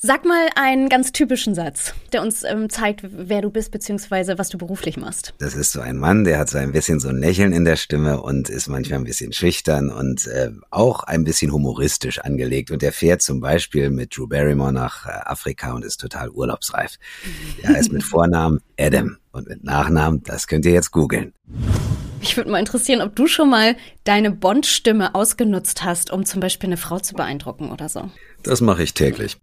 Sag mal einen ganz typischen Satz, der uns ähm, zeigt, wer du bist, beziehungsweise was du beruflich machst. Das ist so ein Mann, der hat so ein bisschen so ein Lächeln in der Stimme und ist manchmal ein bisschen schüchtern und äh, auch ein bisschen humoristisch angelegt. Und der fährt zum Beispiel mit Drew Barrymore nach äh, Afrika und ist total urlaubsreif. Er ist mit Vornamen Adam und mit Nachnamen, das könnt ihr jetzt googeln. Mich würde mal interessieren, ob du schon mal deine Bond-Stimme ausgenutzt hast, um zum Beispiel eine Frau zu beeindrucken oder so. Das mache ich täglich.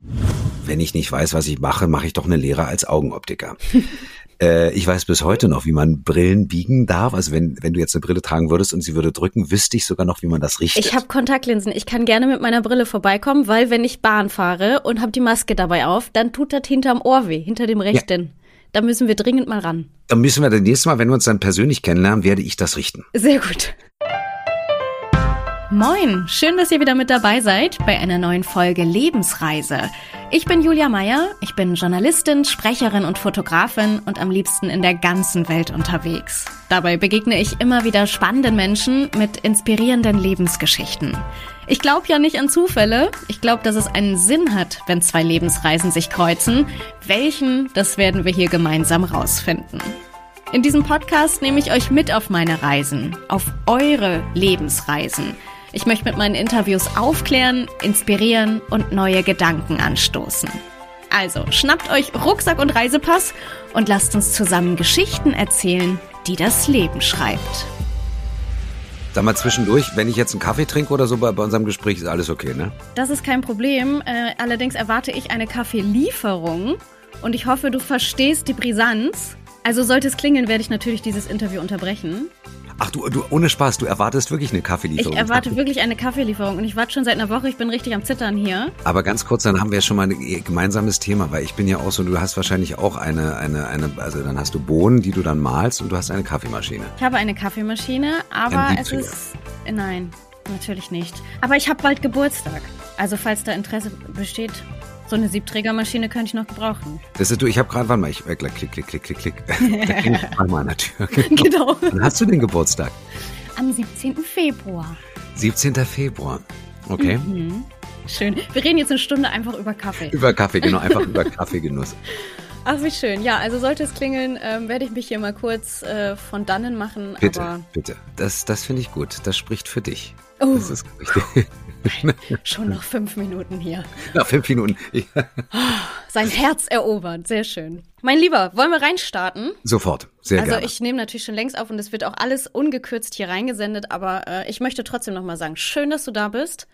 Wenn ich nicht weiß, was ich mache, mache ich doch eine Lehre als Augenoptiker. äh, ich weiß bis heute noch, wie man Brillen biegen darf. Also wenn, wenn du jetzt eine Brille tragen würdest und sie würde drücken, wüsste ich sogar noch, wie man das richtet. Ich habe Kontaktlinsen. Ich kann gerne mit meiner Brille vorbeikommen, weil wenn ich Bahn fahre und habe die Maske dabei auf, dann tut das hinterm Ohr weh, hinter dem rechten. Ja. Da müssen wir dringend mal ran. Dann müssen wir das nächste Mal, wenn wir uns dann persönlich kennenlernen, werde ich das richten. Sehr gut. Moin, schön, dass ihr wieder mit dabei seid bei einer neuen Folge Lebensreise. Ich bin Julia Meyer, ich bin Journalistin, Sprecherin und Fotografin und am liebsten in der ganzen Welt unterwegs. Dabei begegne ich immer wieder spannenden Menschen mit inspirierenden Lebensgeschichten. Ich glaube ja nicht an Zufälle, ich glaube, dass es einen Sinn hat, wenn zwei Lebensreisen sich kreuzen. Welchen, das werden wir hier gemeinsam rausfinden. In diesem Podcast nehme ich euch mit auf meine Reisen, auf eure Lebensreisen. Ich möchte mit meinen Interviews aufklären, inspirieren und neue Gedanken anstoßen. Also schnappt euch Rucksack und Reisepass und lasst uns zusammen Geschichten erzählen, die das Leben schreibt. Sag mal zwischendurch, wenn ich jetzt einen Kaffee trinke oder so bei, bei unserem Gespräch, ist alles okay, ne? Das ist kein Problem. Äh, allerdings erwarte ich eine Kaffeelieferung und ich hoffe, du verstehst die Brisanz. Also sollte es klingeln, werde ich natürlich dieses Interview unterbrechen. Ach du, du, ohne Spaß, du erwartest wirklich eine Kaffeelieferung. Ich erwarte wirklich eine Kaffeelieferung und ich warte schon seit einer Woche, ich bin richtig am Zittern hier. Aber ganz kurz, dann haben wir schon mal ein gemeinsames Thema, weil ich bin ja auch so, du hast wahrscheinlich auch eine, eine, eine, also dann hast du Bohnen, die du dann malst und du hast eine Kaffeemaschine. Ich habe eine Kaffeemaschine, aber es ist, nein, natürlich nicht. Aber ich habe bald Geburtstag. Also falls da Interesse besteht, so eine Siebträgermaschine könnte ich noch gebrauchen. Das ist du, ich habe gerade, warte mal, ich äh, klick, klick, klick, klick, klick, da klingelt einmal an der Tür. Genau. Wann hast du den Geburtstag? Am 17. Februar. 17. Februar. Okay. Mhm. Schön. Wir reden jetzt eine Stunde einfach über Kaffee. Über Kaffee, genau, einfach über Kaffeegenuss. Ach, wie schön. Ja, also sollte es klingeln, ähm, werde ich mich hier mal kurz äh, von dannen machen. Bitte, bitte. Das, das finde ich gut. Das spricht für dich. Oh. Das ist richtig. Schon noch fünf Minuten hier. Nach fünf Minuten. Sein Herz erobert. Sehr schön. Mein Lieber, wollen wir reinstarten? Sofort. Sehr also gerne. Also ich nehme natürlich schon längst auf und es wird auch alles ungekürzt hier reingesendet, aber äh, ich möchte trotzdem nochmal sagen, schön, dass du da bist.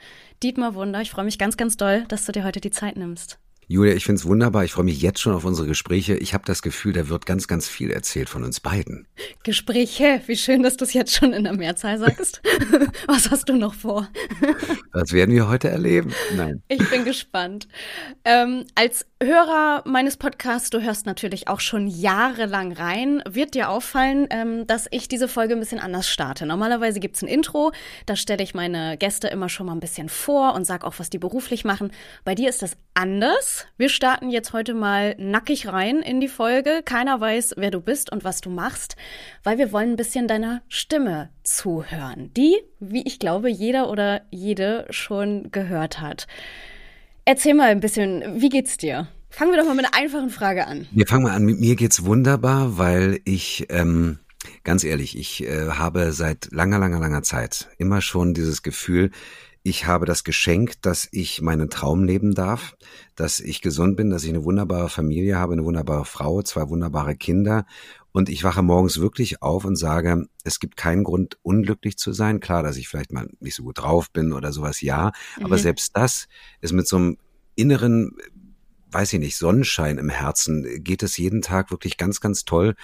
Dietmar Wunder, ich freue mich ganz, ganz doll, dass du dir heute die Zeit nimmst. Julia, ich finde es wunderbar. Ich freue mich jetzt schon auf unsere Gespräche. Ich habe das Gefühl, da wird ganz, ganz viel erzählt von uns beiden. Gespräche? Wie schön, dass du es jetzt schon in der Mehrzahl sagst. Was hast du noch vor? das werden wir heute erleben. Nein. Ich bin gespannt. Ähm, als Hörer meines Podcasts, du hörst natürlich auch schon jahrelang rein, wird dir auffallen, ähm, dass ich diese Folge ein bisschen anders starte. Normalerweise gibt es ein Intro, da stelle ich meine Gäste immer schon mal ein bisschen vor und sage auch, was die beruflich machen. Bei dir ist das anders. Wir starten jetzt heute mal nackig rein in die Folge. Keiner weiß, wer du bist und was du machst, weil wir wollen ein bisschen deiner Stimme zuhören, die, wie ich glaube, jeder oder jede schon gehört hat. Erzähl mal ein bisschen, wie geht's dir? Fangen wir doch mal mit einer einfachen Frage an. Wir fangen mal an. Mit mir geht's wunderbar, weil ich ähm, ganz ehrlich, ich äh, habe seit langer, langer, langer Zeit immer schon dieses Gefühl, ich habe das Geschenk, dass ich meinen Traum leben darf, dass ich gesund bin, dass ich eine wunderbare Familie habe, eine wunderbare Frau, zwei wunderbare Kinder. Und ich wache morgens wirklich auf und sage, es gibt keinen Grund, unglücklich zu sein. Klar, dass ich vielleicht mal nicht so gut drauf bin oder sowas, ja. Mhm. Aber selbst das ist mit so einem inneren, weiß ich nicht, Sonnenschein im Herzen, geht es jeden Tag wirklich ganz, ganz toll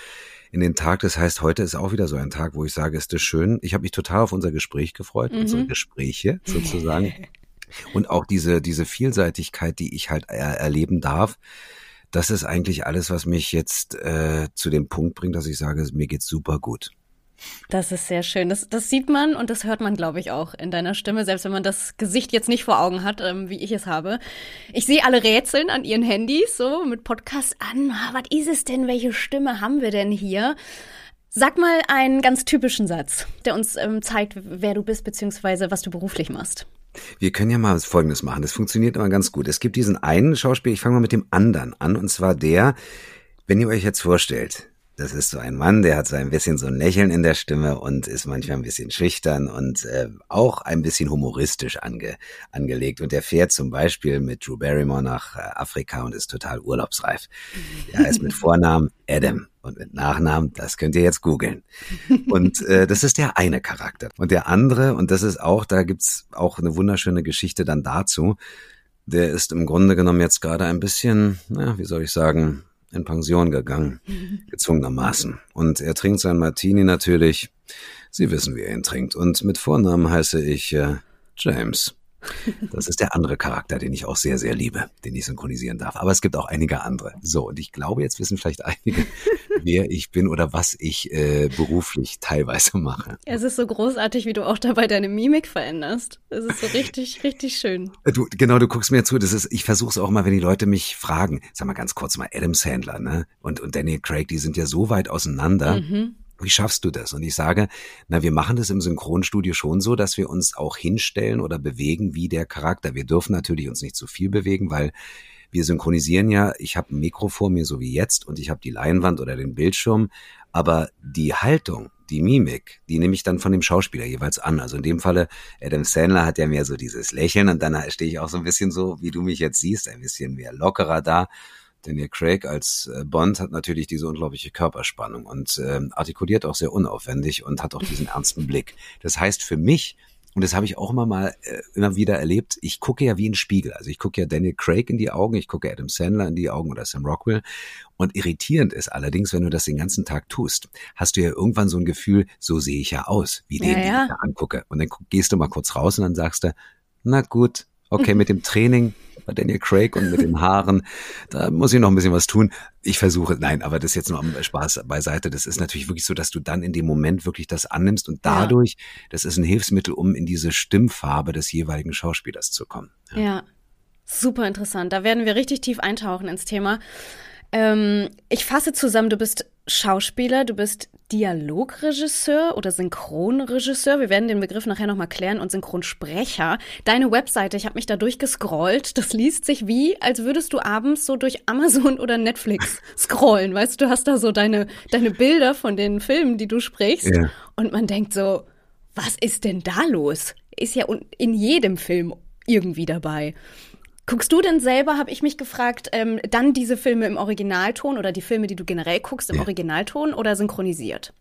in den Tag. Das heißt, heute ist auch wieder so ein Tag, wo ich sage, ist das schön. Ich habe mich total auf unser Gespräch gefreut, mhm. unsere Gespräche sozusagen. Und auch diese, diese Vielseitigkeit, die ich halt er erleben darf, das ist eigentlich alles, was mich jetzt äh, zu dem Punkt bringt, dass ich sage, mir geht's super gut. Das ist sehr schön. Das, das sieht man und das hört man, glaube ich, auch in deiner Stimme, selbst wenn man das Gesicht jetzt nicht vor Augen hat, ähm, wie ich es habe. Ich sehe alle Rätseln an ihren Handys, so mit Podcast an. Ah, was ist es denn? Welche Stimme haben wir denn hier? Sag mal einen ganz typischen Satz, der uns ähm, zeigt, wer du bist, beziehungsweise was du beruflich machst. Wir können ja mal Folgendes machen. Das funktioniert immer ganz gut. Es gibt diesen einen Schauspieler, ich fange mal mit dem anderen an, und zwar der, wenn ihr euch jetzt vorstellt, das ist so ein Mann, der hat so ein bisschen so ein Lächeln in der Stimme und ist manchmal ein bisschen schüchtern und äh, auch ein bisschen humoristisch ange, angelegt. Und der fährt zum Beispiel mit Drew Barrymore nach äh, Afrika und ist total urlaubsreif. Er ist mit Vornamen Adam und mit Nachnamen, das könnt ihr jetzt googeln. Und äh, das ist der eine Charakter. Und der andere, und das ist auch, da gibt's auch eine wunderschöne Geschichte dann dazu, der ist im Grunde genommen jetzt gerade ein bisschen, na, wie soll ich sagen, in Pension gegangen, gezwungenermaßen. Und er trinkt sein Martini natürlich. Sie wissen, wie er ihn trinkt. Und mit Vornamen heiße ich äh, James. Das ist der andere Charakter, den ich auch sehr, sehr liebe, den ich synchronisieren darf. Aber es gibt auch einige andere. So, und ich glaube, jetzt wissen vielleicht einige, wer ich bin oder was ich äh, beruflich teilweise mache. Es ist so großartig, wie du auch dabei deine Mimik veränderst. Es ist so richtig, richtig schön. Du, genau, du guckst mir zu. Das ist, ich versuche es auch mal, wenn die Leute mich fragen. Sag mal ganz kurz mal, Adam Sandler, ne? Und, und Daniel Craig, die sind ja so weit auseinander. Mhm wie schaffst du das? Und ich sage, na, wir machen das im Synchronstudio schon so, dass wir uns auch hinstellen oder bewegen wie der Charakter. Wir dürfen natürlich uns nicht zu viel bewegen, weil wir synchronisieren ja, ich habe ein Mikro vor mir, so wie jetzt, und ich habe die Leinwand oder den Bildschirm, aber die Haltung, die Mimik, die nehme ich dann von dem Schauspieler jeweils an. Also in dem Falle, Adam Sandler hat ja mehr so dieses Lächeln und dann stehe ich auch so ein bisschen so, wie du mich jetzt siehst, ein bisschen mehr lockerer da. Daniel Craig als äh, Bond hat natürlich diese unglaubliche Körperspannung und äh, artikuliert auch sehr unaufwendig und hat auch diesen ernsten Blick. Das heißt für mich, und das habe ich auch immer mal äh, immer wieder erlebt, ich gucke ja wie ein Spiegel. Also ich gucke ja Daniel Craig in die Augen, ich gucke Adam Sandler in die Augen oder Sam Rockwell. Und irritierend ist allerdings, wenn du das den ganzen Tag tust, hast du ja irgendwann so ein Gefühl, so sehe ich ja aus, wie den, ja, ja. den ich da angucke. Und dann gehst du mal kurz raus und dann sagst du, na gut, okay, mit dem Training bei Daniel Craig und mit den Haaren. Da muss ich noch ein bisschen was tun. Ich versuche, nein, aber das ist jetzt nur am Spaß beiseite. Das ist natürlich wirklich so, dass du dann in dem Moment wirklich das annimmst und dadurch, ja. das ist ein Hilfsmittel, um in diese Stimmfarbe des jeweiligen Schauspielers zu kommen. ja. ja. Super interessant. Da werden wir richtig tief eintauchen ins Thema. Ähm, ich fasse zusammen, du bist Schauspieler, du bist Dialogregisseur oder Synchronregisseur. Wir werden den Begriff nachher nochmal klären und Synchronsprecher. Deine Webseite, ich habe mich da durchgescrollt. Das liest sich wie, als würdest du abends so durch Amazon oder Netflix scrollen. Weißt du, du hast da so deine, deine Bilder von den Filmen, die du sprichst. Ja. Und man denkt so, was ist denn da los? Ist ja in jedem Film irgendwie dabei. Guckst du denn selber, habe ich mich gefragt, ähm, dann diese Filme im Originalton oder die Filme, die du generell guckst, im ja. Originalton oder synchronisiert?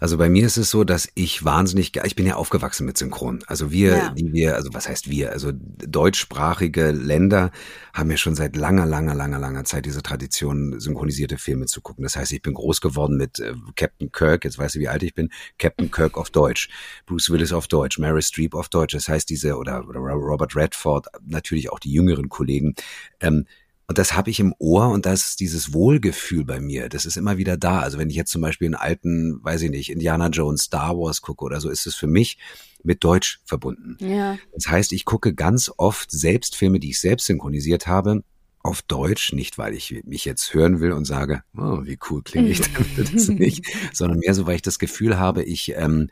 Also bei mir ist es so, dass ich wahnsinnig, ich bin ja aufgewachsen mit Synchron. Also wir, ja. die wir, also was heißt wir? Also deutschsprachige Länder haben ja schon seit langer, langer, langer, langer Zeit diese Tradition, synchronisierte Filme zu gucken. Das heißt, ich bin groß geworden mit äh, Captain Kirk, jetzt weißt du, wie alt ich bin, Captain Kirk auf Deutsch, Bruce Willis auf Deutsch, Mary Streep auf Deutsch. Das heißt, diese, oder, oder Robert Redford, natürlich auch die jüngeren Kollegen, ähm, und das habe ich im Ohr und das ist dieses Wohlgefühl bei mir. Das ist immer wieder da. Also wenn ich jetzt zum Beispiel einen alten, weiß ich nicht, Indiana Jones, Star Wars gucke oder so, ist es für mich mit Deutsch verbunden. Ja. Das heißt, ich gucke ganz oft selbst Filme, die ich selbst synchronisiert habe, auf Deutsch, nicht weil ich mich jetzt hören will und sage, oh, wie cool klinge ich denn das nicht, sondern mehr so, weil ich das Gefühl habe, ich ähm,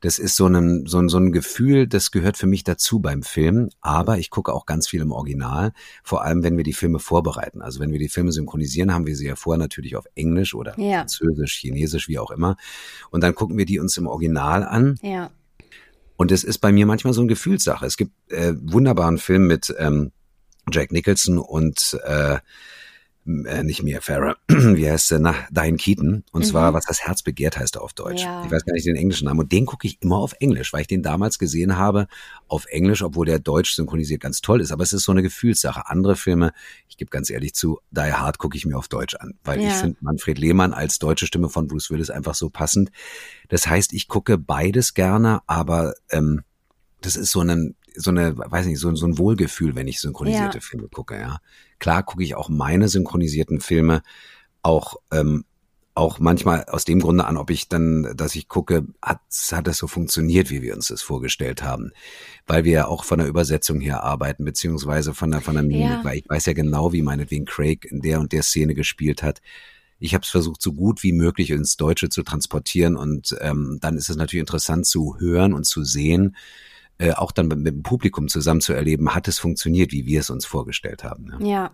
das ist so ein, so, ein, so ein Gefühl, das gehört für mich dazu beim Film. Aber ich gucke auch ganz viel im Original, vor allem wenn wir die Filme vorbereiten. Also wenn wir die Filme synchronisieren, haben wir sie ja vorher natürlich auf Englisch oder ja. Französisch, Chinesisch, wie auch immer. Und dann gucken wir die uns im Original an. Ja. Und es ist bei mir manchmal so eine Gefühlssache. Es gibt äh, wunderbaren Film mit ähm, Jack Nicholson und äh, äh, nicht Mia Farah, wie heißt sie, nach Diane Keaton. Und mhm. zwar, was das Herz begehrt heißt er auf Deutsch. Ja. Ich weiß gar nicht den englischen Namen. Und den gucke ich immer auf Englisch, weil ich den damals gesehen habe auf Englisch, obwohl der Deutsch synchronisiert ganz toll ist. Aber es ist so eine Gefühlssache. Andere Filme, ich gebe ganz ehrlich zu, Die Hard gucke ich mir auf Deutsch an, weil ja. ich finde Manfred Lehmann als deutsche Stimme von Bruce Willis einfach so passend. Das heißt, ich gucke beides gerne, aber ähm, das ist so ein so eine, weiß nicht, so, so ein Wohlgefühl, wenn ich synchronisierte ja. Filme gucke, ja. Klar gucke ich auch meine synchronisierten Filme auch, ähm, auch manchmal aus dem Grunde an, ob ich dann, dass ich gucke, hat, hat das so funktioniert, wie wir uns das vorgestellt haben. Weil wir ja auch von der Übersetzung her arbeiten, beziehungsweise von der, von der Mimik, ja. weil ich weiß ja genau, wie meinetwegen Craig in der und der Szene gespielt hat. Ich habe es versucht, so gut wie möglich ins Deutsche zu transportieren und ähm, dann ist es natürlich interessant zu hören und zu sehen, äh, auch dann mit, dem Publikum zusammen zu erleben, hat es funktioniert, wie wir es uns vorgestellt haben. Ja. ja.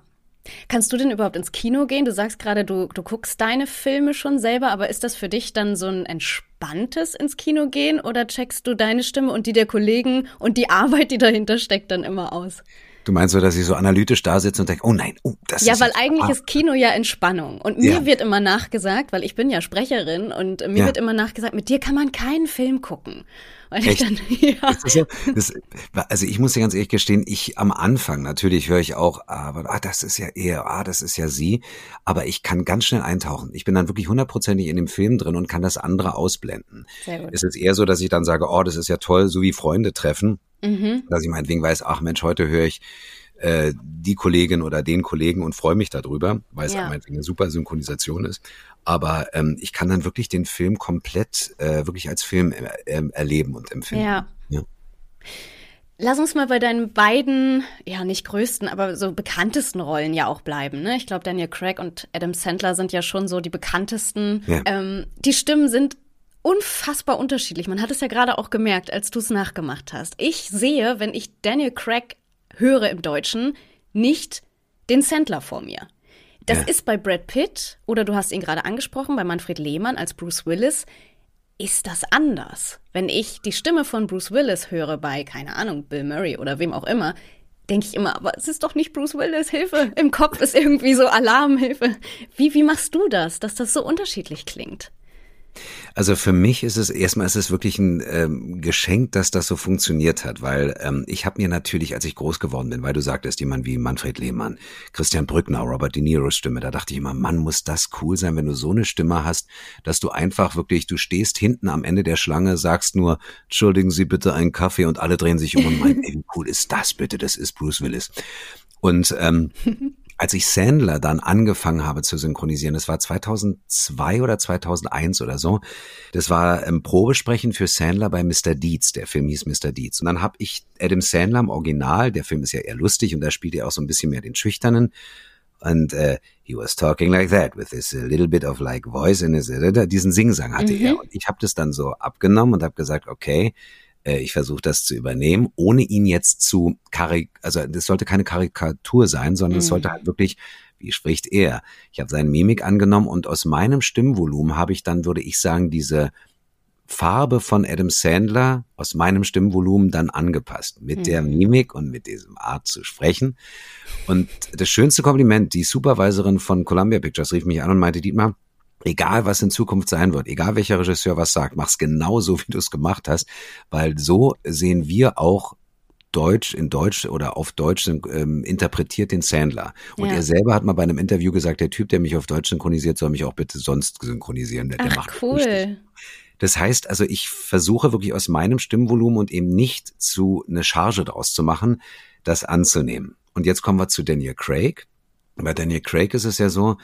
Kannst du denn überhaupt ins Kino gehen? Du sagst gerade, du, du guckst deine Filme schon selber, aber ist das für dich dann so ein entspanntes ins Kino gehen oder checkst du deine Stimme und die der Kollegen und die Arbeit, die dahinter steckt, dann immer aus? Du meinst so, dass ich so analytisch da sitze und denke, oh nein, oh, das ja, ist. Ja, weil eigentlich ah. ist Kino ja Entspannung. Und mir ja. wird immer nachgesagt, weil ich bin ja Sprecherin und mir ja. wird immer nachgesagt, mit dir kann man keinen Film gucken. Weil Echt? Dann, ja. So? Das, also ich muss dir ganz ehrlich gestehen, ich am Anfang natürlich höre ich auch, aber ah, das ist ja er, ah, das ist ja sie. Aber ich kann ganz schnell eintauchen. Ich bin dann wirklich hundertprozentig in dem Film drin und kann das andere ausblenden. Sehr gut. Es ist eher so, dass ich dann sage, oh, das ist ja toll, so wie Freunde treffen. Mhm. Dass ich meinetwegen weiß, ach Mensch, heute höre ich äh, die Kollegin oder den Kollegen und freue mich darüber, weil es ja. eine super Synchronisation ist. Aber ähm, ich kann dann wirklich den Film komplett äh, wirklich als Film äh, erleben und empfinden. Ja. ja. Lass uns mal bei deinen beiden, ja nicht größten, aber so bekanntesten Rollen ja auch bleiben. Ne? Ich glaube, Daniel Craig und Adam Sandler sind ja schon so die bekanntesten. Ja. Ähm, die Stimmen sind unfassbar unterschiedlich. Man hat es ja gerade auch gemerkt, als du es nachgemacht hast. Ich sehe, wenn ich Daniel Craig höre im Deutschen, nicht den Sandler vor mir. Das ja. ist bei Brad Pitt oder du hast ihn gerade angesprochen, bei Manfred Lehmann als Bruce Willis, ist das anders. Wenn ich die Stimme von Bruce Willis höre bei, keine Ahnung, Bill Murray oder wem auch immer, denke ich immer, aber es ist doch nicht Bruce Willis, Hilfe. Im Kopf ist irgendwie so Alarmhilfe. Wie, wie machst du das, dass das so unterschiedlich klingt? Also für mich ist es erstmal ist es wirklich ein ähm, Geschenk, dass das so funktioniert hat, weil ähm, ich habe mir natürlich, als ich groß geworden bin, weil du sagtest, jemand wie Manfred Lehmann, Christian Brückner, Robert De Niro's Stimme, da dachte ich immer, Mann, muss das cool sein, wenn du so eine Stimme hast, dass du einfach wirklich, du stehst hinten am Ende der Schlange, sagst nur, entschuldigen Sie bitte einen Kaffee und alle drehen sich um und meinen, ey, wie cool ist das bitte, das ist Bruce Willis. Und ähm, als ich Sandler dann angefangen habe zu synchronisieren, das war 2002 oder 2001 oder so, das war ein ähm, Probesprechen für Sandler bei Mr. Deeds, der Film hieß Mr. Deeds. Und dann habe ich Adam Sandler im Original, der Film ist ja eher lustig und da spielt er auch so ein bisschen mehr den Schüchternen. Und uh, he was talking like that with this a little bit of like voice in his, diesen Singsang hatte mhm. er. Und ich habe das dann so abgenommen und habe gesagt, okay, äh, ich versuche das zu übernehmen, ohne ihn jetzt zu karik, also das sollte keine Karikatur sein, sondern es mhm. sollte halt wirklich, wie spricht er? Ich habe seine Mimik angenommen und aus meinem Stimmvolumen habe ich dann, würde ich sagen, diese Farbe von Adam Sandler aus meinem Stimmvolumen dann angepasst, mit mhm. der Mimik und mit diesem Art zu sprechen. Und das schönste Kompliment, die Supervisorin von Columbia Pictures rief mich an und meinte, Dietmar, egal was in Zukunft sein wird, egal welcher Regisseur was sagt, mach's genau so, wie du es gemacht hast, weil so sehen wir auch Deutsch in Deutsch oder auf Deutsch ähm, interpretiert den Sandler. Und ja. er selber hat mal bei einem Interview gesagt, der Typ, der mich auf Deutsch synchronisiert, soll mich auch bitte sonst synchronisieren. Der, Ach, der macht cool. Richtig. Das heißt also, ich versuche wirklich aus meinem Stimmvolumen und eben nicht zu eine Charge draus zu machen, das anzunehmen. Und jetzt kommen wir zu Daniel Craig. Bei Daniel Craig ist es ja so,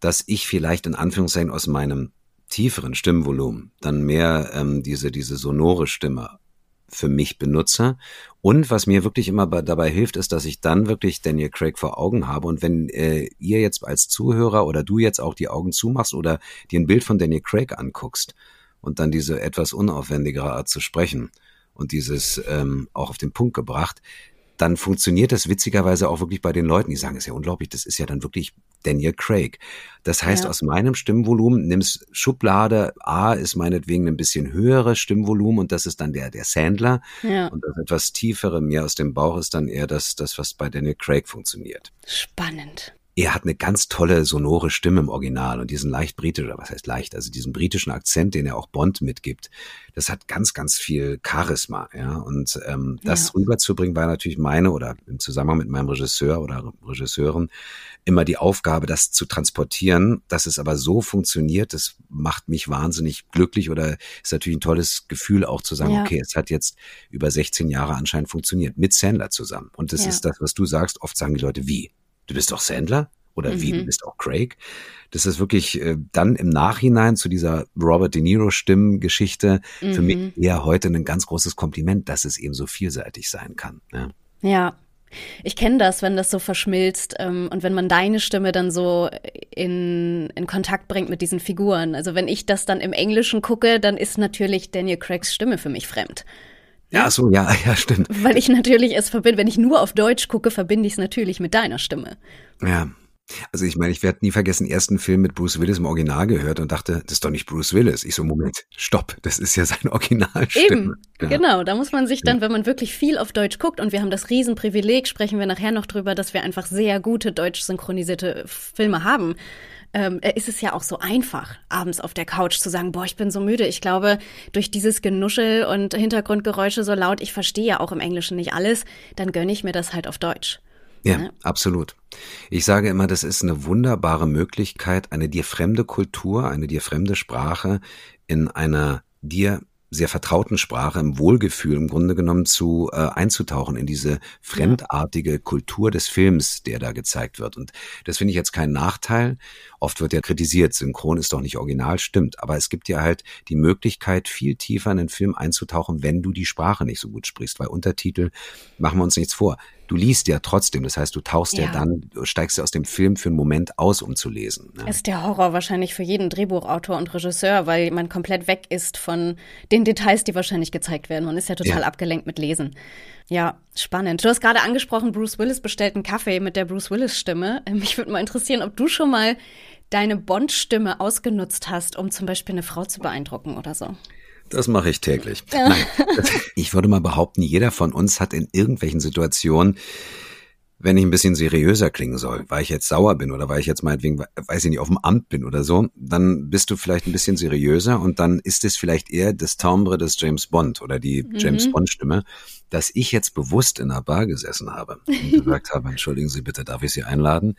dass ich vielleicht in Anführungszeichen aus meinem tieferen Stimmvolumen dann mehr ähm, diese, diese sonore Stimme für mich benutze. Und was mir wirklich immer dabei hilft, ist, dass ich dann wirklich Daniel Craig vor Augen habe. Und wenn äh, ihr jetzt als Zuhörer oder du jetzt auch die Augen zumachst oder dir ein Bild von Daniel Craig anguckst und dann diese etwas unaufwendigere Art zu sprechen und dieses ähm, auch auf den Punkt gebracht, dann funktioniert das witzigerweise auch wirklich bei den Leuten, die sagen, es ist ja unglaublich, das ist ja dann wirklich Daniel Craig. Das heißt, ja. aus meinem Stimmvolumen nimmst Schublade A ist meinetwegen ein bisschen höheres Stimmvolumen und das ist dann der, der Sandler. Ja. Und das etwas tiefere mir aus dem Bauch ist dann eher das, das, was bei Daniel Craig funktioniert. Spannend er hat eine ganz tolle sonore Stimme im Original und diesen leicht britischen, oder was heißt leicht, also diesen britischen Akzent, den er auch Bond mitgibt, das hat ganz, ganz viel Charisma, ja. Und ähm, das ja. rüberzubringen war natürlich meine oder im Zusammenhang mit meinem Regisseur oder Regisseurin immer die Aufgabe, das zu transportieren. Dass es aber so funktioniert, das macht mich wahnsinnig glücklich oder ist natürlich ein tolles Gefühl auch zu sagen, ja. okay, es hat jetzt über 16 Jahre anscheinend funktioniert mit Sandler zusammen. Und das ja. ist das, was du sagst. Oft sagen die Leute, wie? Du bist doch Sandler? Oder mhm. wie, du mhm. bist auch Craig? Das ist wirklich äh, dann im Nachhinein zu dieser Robert De Niro Stimmengeschichte mhm. für mich mhm. eher heute ein ganz großes Kompliment, dass es eben so vielseitig sein kann. Ja. ja. Ich kenne das, wenn das so verschmilzt ähm, und wenn man deine Stimme dann so in, in Kontakt bringt mit diesen Figuren. Also wenn ich das dann im Englischen gucke, dann ist natürlich Daniel Craigs Stimme für mich fremd Ja, so, ja, ja, stimmt. Weil ich natürlich es verbinde, wenn ich nur auf Deutsch gucke, verbinde ich es natürlich mit deiner Stimme. Ja. Also ich meine, ich werde nie vergessen, ersten Film mit Bruce Willis im Original gehört und dachte, das ist doch nicht Bruce Willis. Ich so, Moment, stopp, das ist ja sein Originalstimme. Eben, ja. genau. Da muss man sich dann, wenn man wirklich viel auf Deutsch guckt und wir haben das Riesenprivileg, sprechen wir nachher noch drüber, dass wir einfach sehr gute deutsch synchronisierte Filme haben. Ähm, ist es ja auch so einfach, abends auf der Couch zu sagen, boah, ich bin so müde. Ich glaube, durch dieses Genuschel und Hintergrundgeräusche so laut, ich verstehe ja auch im Englischen nicht alles, dann gönne ich mir das halt auf Deutsch. Ja, ja, absolut. Ich sage immer, das ist eine wunderbare Möglichkeit, eine dir fremde Kultur, eine dir fremde Sprache in einer dir sehr vertrauten Sprache im Wohlgefühl im Grunde genommen zu äh, einzutauchen in diese fremdartige Kultur des Films, der da gezeigt wird. Und das finde ich jetzt kein Nachteil. Oft wird ja kritisiert, Synchron ist doch nicht original, stimmt. Aber es gibt ja halt die Möglichkeit, viel tiefer in den Film einzutauchen, wenn du die Sprache nicht so gut sprichst. Weil Untertitel, machen wir uns nichts vor, du liest ja trotzdem. Das heißt, du tauchst ja, ja dann, du steigst ja aus dem Film für einen Moment aus, um zu lesen. Ne? Ist der Horror wahrscheinlich für jeden Drehbuchautor und Regisseur, weil man komplett weg ist von den Details, die wahrscheinlich gezeigt werden. Man ist ja total ja. abgelenkt mit Lesen. Ja, spannend. Du hast gerade angesprochen, Bruce Willis bestellt einen Kaffee mit der Bruce Willis Stimme. Ähm, mich würde mal interessieren, ob du schon mal deine Bond-Stimme ausgenutzt hast, um zum Beispiel eine Frau zu beeindrucken oder so. Das mache ich täglich. Ja. Nein, ich würde mal behaupten, jeder von uns hat in irgendwelchen Situationen, wenn ich ein bisschen seriöser klingen soll, weil ich jetzt sauer bin oder weil ich jetzt meinetwegen, weiß ich nicht, auf dem Amt bin oder so, dann bist du vielleicht ein bisschen seriöser und dann ist es vielleicht eher das Timbre des James Bond oder die mhm. James Bond Stimme, dass ich jetzt bewusst in einer Bar gesessen habe und gesagt habe, entschuldigen Sie bitte, darf ich Sie einladen?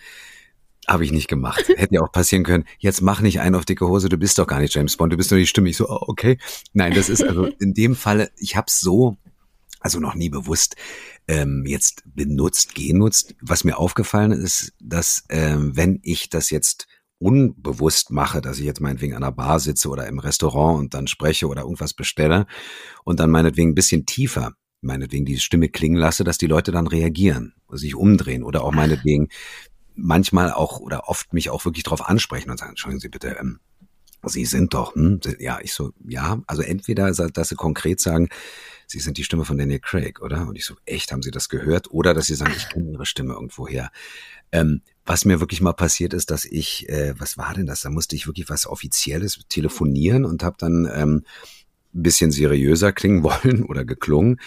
Habe ich nicht gemacht. Hätte ja auch passieren können. Jetzt mach nicht einen auf dicke Hose, du bist doch gar nicht James Bond, du bist nur die Stimme. Ich so, oh, okay. Nein, das ist also in dem Falle, ich habe so, also noch nie bewusst ähm, jetzt benutzt, genutzt. Was mir aufgefallen ist, dass ähm, wenn ich das jetzt unbewusst mache, dass ich jetzt meinetwegen an der Bar sitze oder im Restaurant und dann spreche oder irgendwas bestelle und dann meinetwegen ein bisschen tiefer meinetwegen die Stimme klingen lasse, dass die Leute dann reagieren, sich umdrehen oder auch meinetwegen manchmal auch oder oft mich auch wirklich darauf ansprechen und sagen, entschuldigen Sie bitte, ähm, Sie sind doch, hm? ja, ich so, ja, also entweder, dass Sie konkret sagen, Sie sind die Stimme von Daniel Craig, oder? Und ich so, echt, haben Sie das gehört? Oder dass Sie sagen, ich kenne Ihre Stimme irgendwo her. Ähm, was mir wirklich mal passiert ist, dass ich, äh, was war denn das? Da musste ich wirklich was Offizielles telefonieren und habe dann ähm, ein bisschen seriöser klingen wollen oder geklungen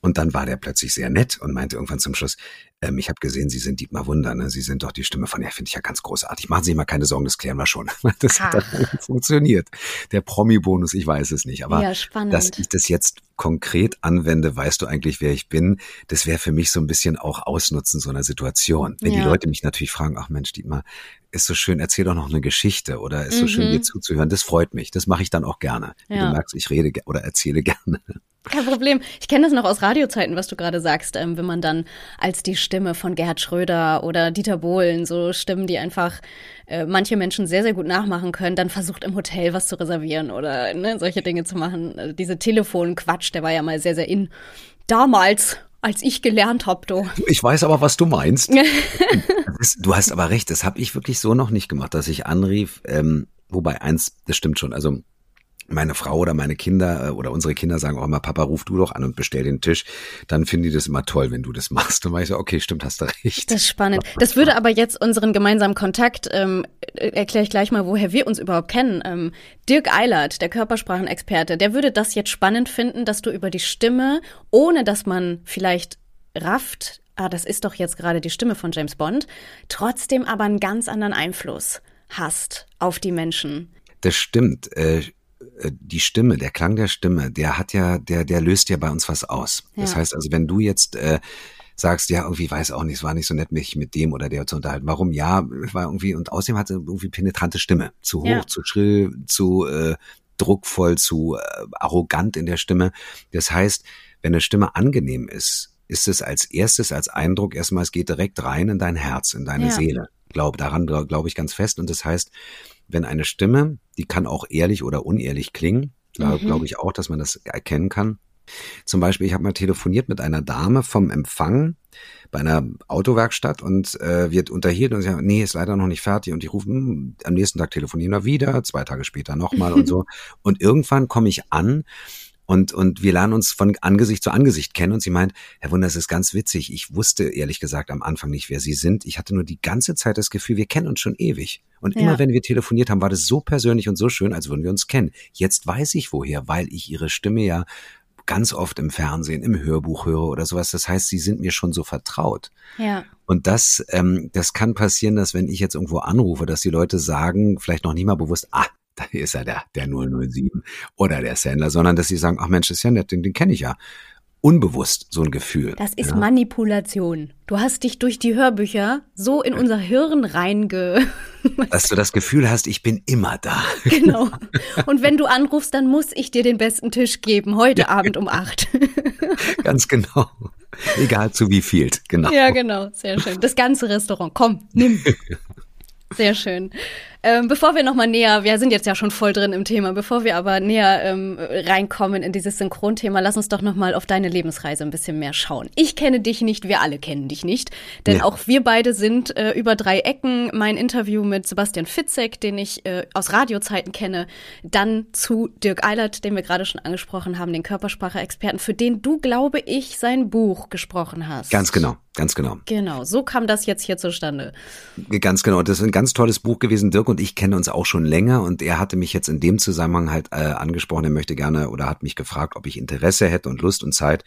und dann war der plötzlich sehr nett und meinte irgendwann zum Schluss, ähm, ich habe gesehen, Sie sind Dietmar Wunder, ne? Sie sind doch die Stimme von, ja, finde ich ja ganz großartig. Machen Sie sich mal keine Sorgen, das klären wir schon. Das Ach. hat dann funktioniert. Der Promi-Bonus, ich weiß es nicht. Aber ja, dass ich das jetzt konkret anwende, weißt du eigentlich, wer ich bin, das wäre für mich so ein bisschen auch Ausnutzen so einer Situation. Wenn ja. die Leute mich natürlich fragen, ach Mensch, Dietmar, ist so schön, erzähl doch noch eine Geschichte oder ist so schön, dir mhm. zuzuhören, das freut mich. Das mache ich dann auch gerne. Ja. Du merkst, ich rede oder erzähle gerne. Kein Problem. Ich kenne das noch aus Radiozeiten, was du gerade sagst, ähm, wenn man dann als die Stimme von Gerhard Schröder oder Dieter Bohlen, so Stimmen, die einfach äh, manche Menschen sehr, sehr gut nachmachen können, dann versucht im Hotel was zu reservieren oder ne, solche Dinge zu machen. Also diese Telefonquatsch, der war ja mal sehr, sehr in. Damals, als ich gelernt habe, du. Ich weiß aber, was du meinst. du hast aber recht, das habe ich wirklich so noch nicht gemacht, dass ich anrief, ähm, wobei eins, das stimmt schon, also meine Frau oder meine Kinder äh, oder unsere Kinder sagen auch immer, Papa, ruf du doch an und bestell den Tisch, dann finden die das immer toll, wenn du das machst. Und dann ich so, okay, stimmt, hast du recht. Das ist spannend. Das würde aber jetzt unseren gemeinsamen Kontakt, ähm, erkläre ich gleich mal, woher wir uns überhaupt kennen. Ähm, Dirk Eilert, der Körpersprachenexperte, der würde das jetzt spannend finden, dass du über die Stimme, ohne dass man vielleicht rafft, ah, das ist doch jetzt gerade die Stimme von James Bond, trotzdem aber einen ganz anderen Einfluss hast auf die Menschen. Das stimmt. Äh, die Stimme, der Klang der Stimme, der hat ja, der, der löst ja bei uns was aus. Ja. Das heißt also, wenn du jetzt äh, sagst, ja, irgendwie weiß auch nicht, es war nicht so nett, mich mit dem oder der zu unterhalten. Warum? Ja, war irgendwie, und außerdem hatte irgendwie penetrante Stimme. Zu hoch, ja. zu schrill, zu äh, druckvoll, zu äh, arrogant in der Stimme. Das heißt, wenn eine Stimme angenehm ist, ist es als erstes, als Eindruck erstmal, es geht direkt rein in dein Herz, in deine ja. Seele. Glaub, daran glaube ich ganz fest. Und das heißt, wenn eine Stimme, die kann auch ehrlich oder unehrlich klingen, da mhm. glaube ich auch, dass man das erkennen kann. Zum Beispiel, ich habe mal telefoniert mit einer Dame vom Empfang bei einer Autowerkstatt und äh, wird unterhielt und sie sagt, nee, ist leider noch nicht fertig und die rufen, hm, am nächsten Tag telefonieren wir wieder, zwei Tage später nochmal und so. Und irgendwann komme ich an Und, und wir lernen uns von Angesicht zu Angesicht kennen. Und sie meint, Herr Wunder, es ist ganz witzig. Ich wusste ehrlich gesagt am Anfang nicht, wer Sie sind. Ich hatte nur die ganze Zeit das Gefühl, wir kennen uns schon ewig. Und immer wenn wir telefoniert haben, war das so persönlich und so schön, als würden wir uns kennen. Jetzt weiß ich woher, weil ich Ihre Stimme ja ganz oft im Fernsehen, im Hörbuch höre oder sowas. Das heißt, sie sind mir schon so vertraut. Ja. Und das, ähm, das kann passieren, dass wenn ich jetzt irgendwo anrufe, dass die Leute sagen, vielleicht noch nie mal bewusst, ah, da ist er der, der 007 oder der Sender, sondern dass sie sagen, ach Mensch, das ist ja nett, den, den kenne ich ja. Unbewusst so ein Gefühl. Das ist ja. Manipulation. Du hast dich durch die Hörbücher so in unser Hirn reinge. Dass du das Gefühl hast, ich bin immer da. Genau. Und wenn du anrufst, dann muss ich dir den besten Tisch geben, heute Abend um acht. Ganz genau. Egal zu wie viel, genau. Ja, genau. Sehr schön. Das ganze Restaurant. Komm, nimm. Sehr schön. Ähm, bevor wir nochmal näher, wir sind jetzt ja schon voll drin im Thema, bevor wir aber näher ähm, reinkommen in dieses Synchronthema, lass uns doch nochmal auf deine Lebensreise ein bisschen mehr schauen. Ich kenne dich nicht, wir alle kennen dich nicht, denn ja. auch wir beide sind äh, über drei Ecken. Mein Interview mit Sebastian Fitzek, den ich äh, aus Radiozeiten kenne, dann zu Dirk Eilert, den wir gerade schon angesprochen haben, den Körpersprache-Experten, für den du, glaube ich, sein Buch gesprochen hast. Ganz genau. Ganz genau. Genau, so kam das jetzt hier zustande. Ganz genau. Das ist ein ganz tolles Buch gewesen. Dirk und ich kennen uns auch schon länger und er hatte mich jetzt in dem Zusammenhang halt äh, angesprochen. Er möchte gerne oder hat mich gefragt, ob ich Interesse hätte und Lust und Zeit,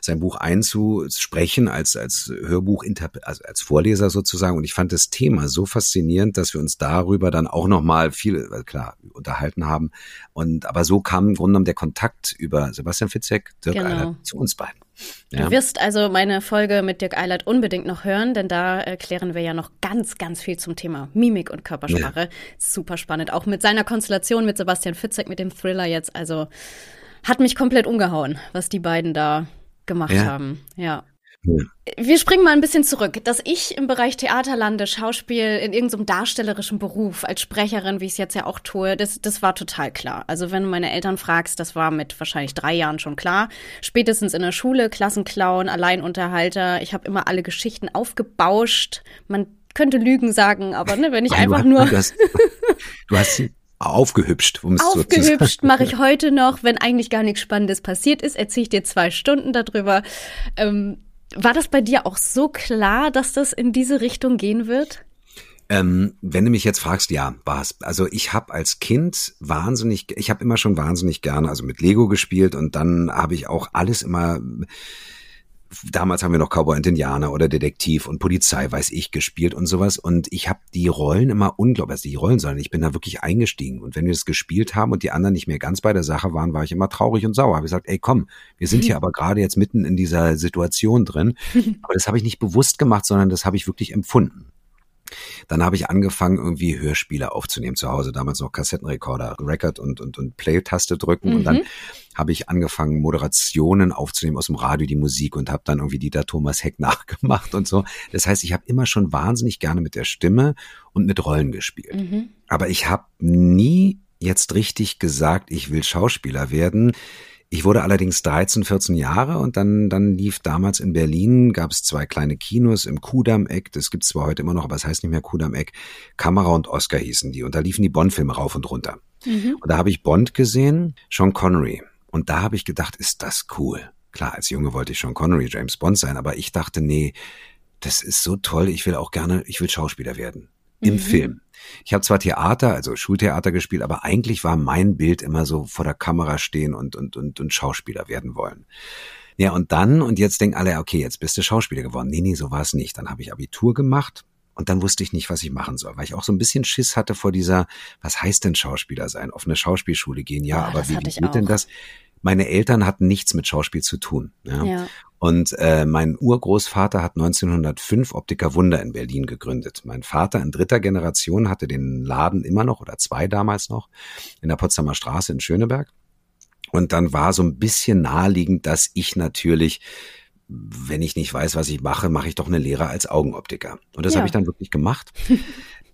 sein Buch einzusprechen als als Hörbuch, also als Vorleser sozusagen. Und ich fand das Thema so faszinierend, dass wir uns darüber dann auch noch mal viel, klar, unterhalten haben. Und aber so kam im Grunde genommen der Kontakt über Sebastian Fitzek, Dirk genau. Eilert, zu uns beiden. Ja. Du wirst also meine Folge mit Dirk Eilert unbedingt noch hören, denn da erklären wir ja noch ganz, ganz viel zum Thema Mimik und Körpersprache. Ja. Super spannend. Auch mit seiner Konstellation mit Sebastian Fitzek, mit dem Thriller jetzt. Also hat mich komplett umgehauen, was die beiden da gemacht ja. haben. Ja. Wir springen mal ein bisschen zurück. Dass ich im Bereich Theater lande, Schauspiel in irgendeinem darstellerischen Beruf als Sprecherin, wie ich es jetzt ja auch tue, das, das war total klar. Also wenn du meine Eltern fragst, das war mit wahrscheinlich drei Jahren schon klar. Spätestens in der Schule, Klassenclown, Alleinunterhalter. Ich habe immer alle Geschichten aufgebauscht. Man könnte Lügen sagen, aber ne, wenn ich einfach nur. Du hast, du hast sie aufgehübscht, um es Aufgehübscht mache ich heute noch, wenn eigentlich gar nichts Spannendes passiert ist, erzähle ich dir zwei Stunden darüber. Ähm, war das bei dir auch so klar, dass das in diese Richtung gehen wird? Ähm, wenn du mich jetzt fragst, ja, war's. Also ich habe als Kind wahnsinnig, ich habe immer schon wahnsinnig gerne, also mit Lego gespielt und dann habe ich auch alles immer damals haben wir noch Cowboy und Indianer oder Detektiv und Polizei, weiß ich, gespielt und sowas. Und ich habe die Rollen immer unglaublich, also die Rollen, sondern ich bin da wirklich eingestiegen. Und wenn wir das gespielt haben und die anderen nicht mehr ganz bei der Sache waren, war ich immer traurig und sauer. Habe gesagt, ey, komm, wir sind hier aber gerade jetzt mitten in dieser Situation drin. Aber das habe ich nicht bewusst gemacht, sondern das habe ich wirklich empfunden. Dann habe ich angefangen, irgendwie Hörspiele aufzunehmen zu Hause, damals noch Kassettenrekorder, Record und, und, und Play-Taste drücken. Mhm. Und dann mhm. habe ich angefangen, Moderationen aufzunehmen aus dem Radio, die Musik und habe dann irgendwie Dieter Thomas Heck nachgemacht und so. Das heißt, ich habe immer schon wahnsinnig gerne mit der Stimme und mit Rollen gespielt. Mhm. Aber ich habe nie jetzt richtig gesagt, ich will Schauspieler werden. Ich wurde allerdings 13, 14 Jahre und dann, dann lief damals in Berlin, gab es zwei kleine Kinos im Kudamm-Eck, das gibt's zwar heute immer noch, aber es heißt nicht mehr Kudamm-Eck, Kamera und Oscar hießen die und da liefen die Bond-Filme rauf und runter. Mhm. Und da habe ich Bond gesehen, Sean Connery. Und da habe ich gedacht, ist das cool. Klar, als Junge wollte ich Sean Connery, James Bond sein, aber ich dachte, nee, das ist so toll, ich will auch gerne, ich will Schauspieler werden. Im mhm. Film. Ich habe zwar Theater, also Schultheater gespielt, aber eigentlich war mein Bild immer so vor der Kamera stehen und, und, und, und Schauspieler werden wollen. Ja, und dann, und jetzt denken alle, okay, jetzt bist du Schauspieler geworden. Nee, nee, so war es nicht. Dann habe ich Abitur gemacht und dann wusste ich nicht, was ich machen soll, weil ich auch so ein bisschen Schiss hatte vor dieser, was heißt denn Schauspieler sein? Auf eine Schauspielschule gehen, ja, ja aber wie, wie geht denn das? Meine Eltern hatten nichts mit Schauspiel zu tun. Ja. ja. Und äh, mein Urgroßvater hat 1905 Optiker Wunder in Berlin gegründet. Mein Vater in dritter Generation hatte den Laden immer noch oder zwei damals noch in der Potsdamer Straße in Schöneberg. Und dann war so ein bisschen naheliegend, dass ich natürlich wenn ich nicht weiß, was ich mache, mache ich doch eine Lehre als Augenoptiker. Und das ja. habe ich dann wirklich gemacht.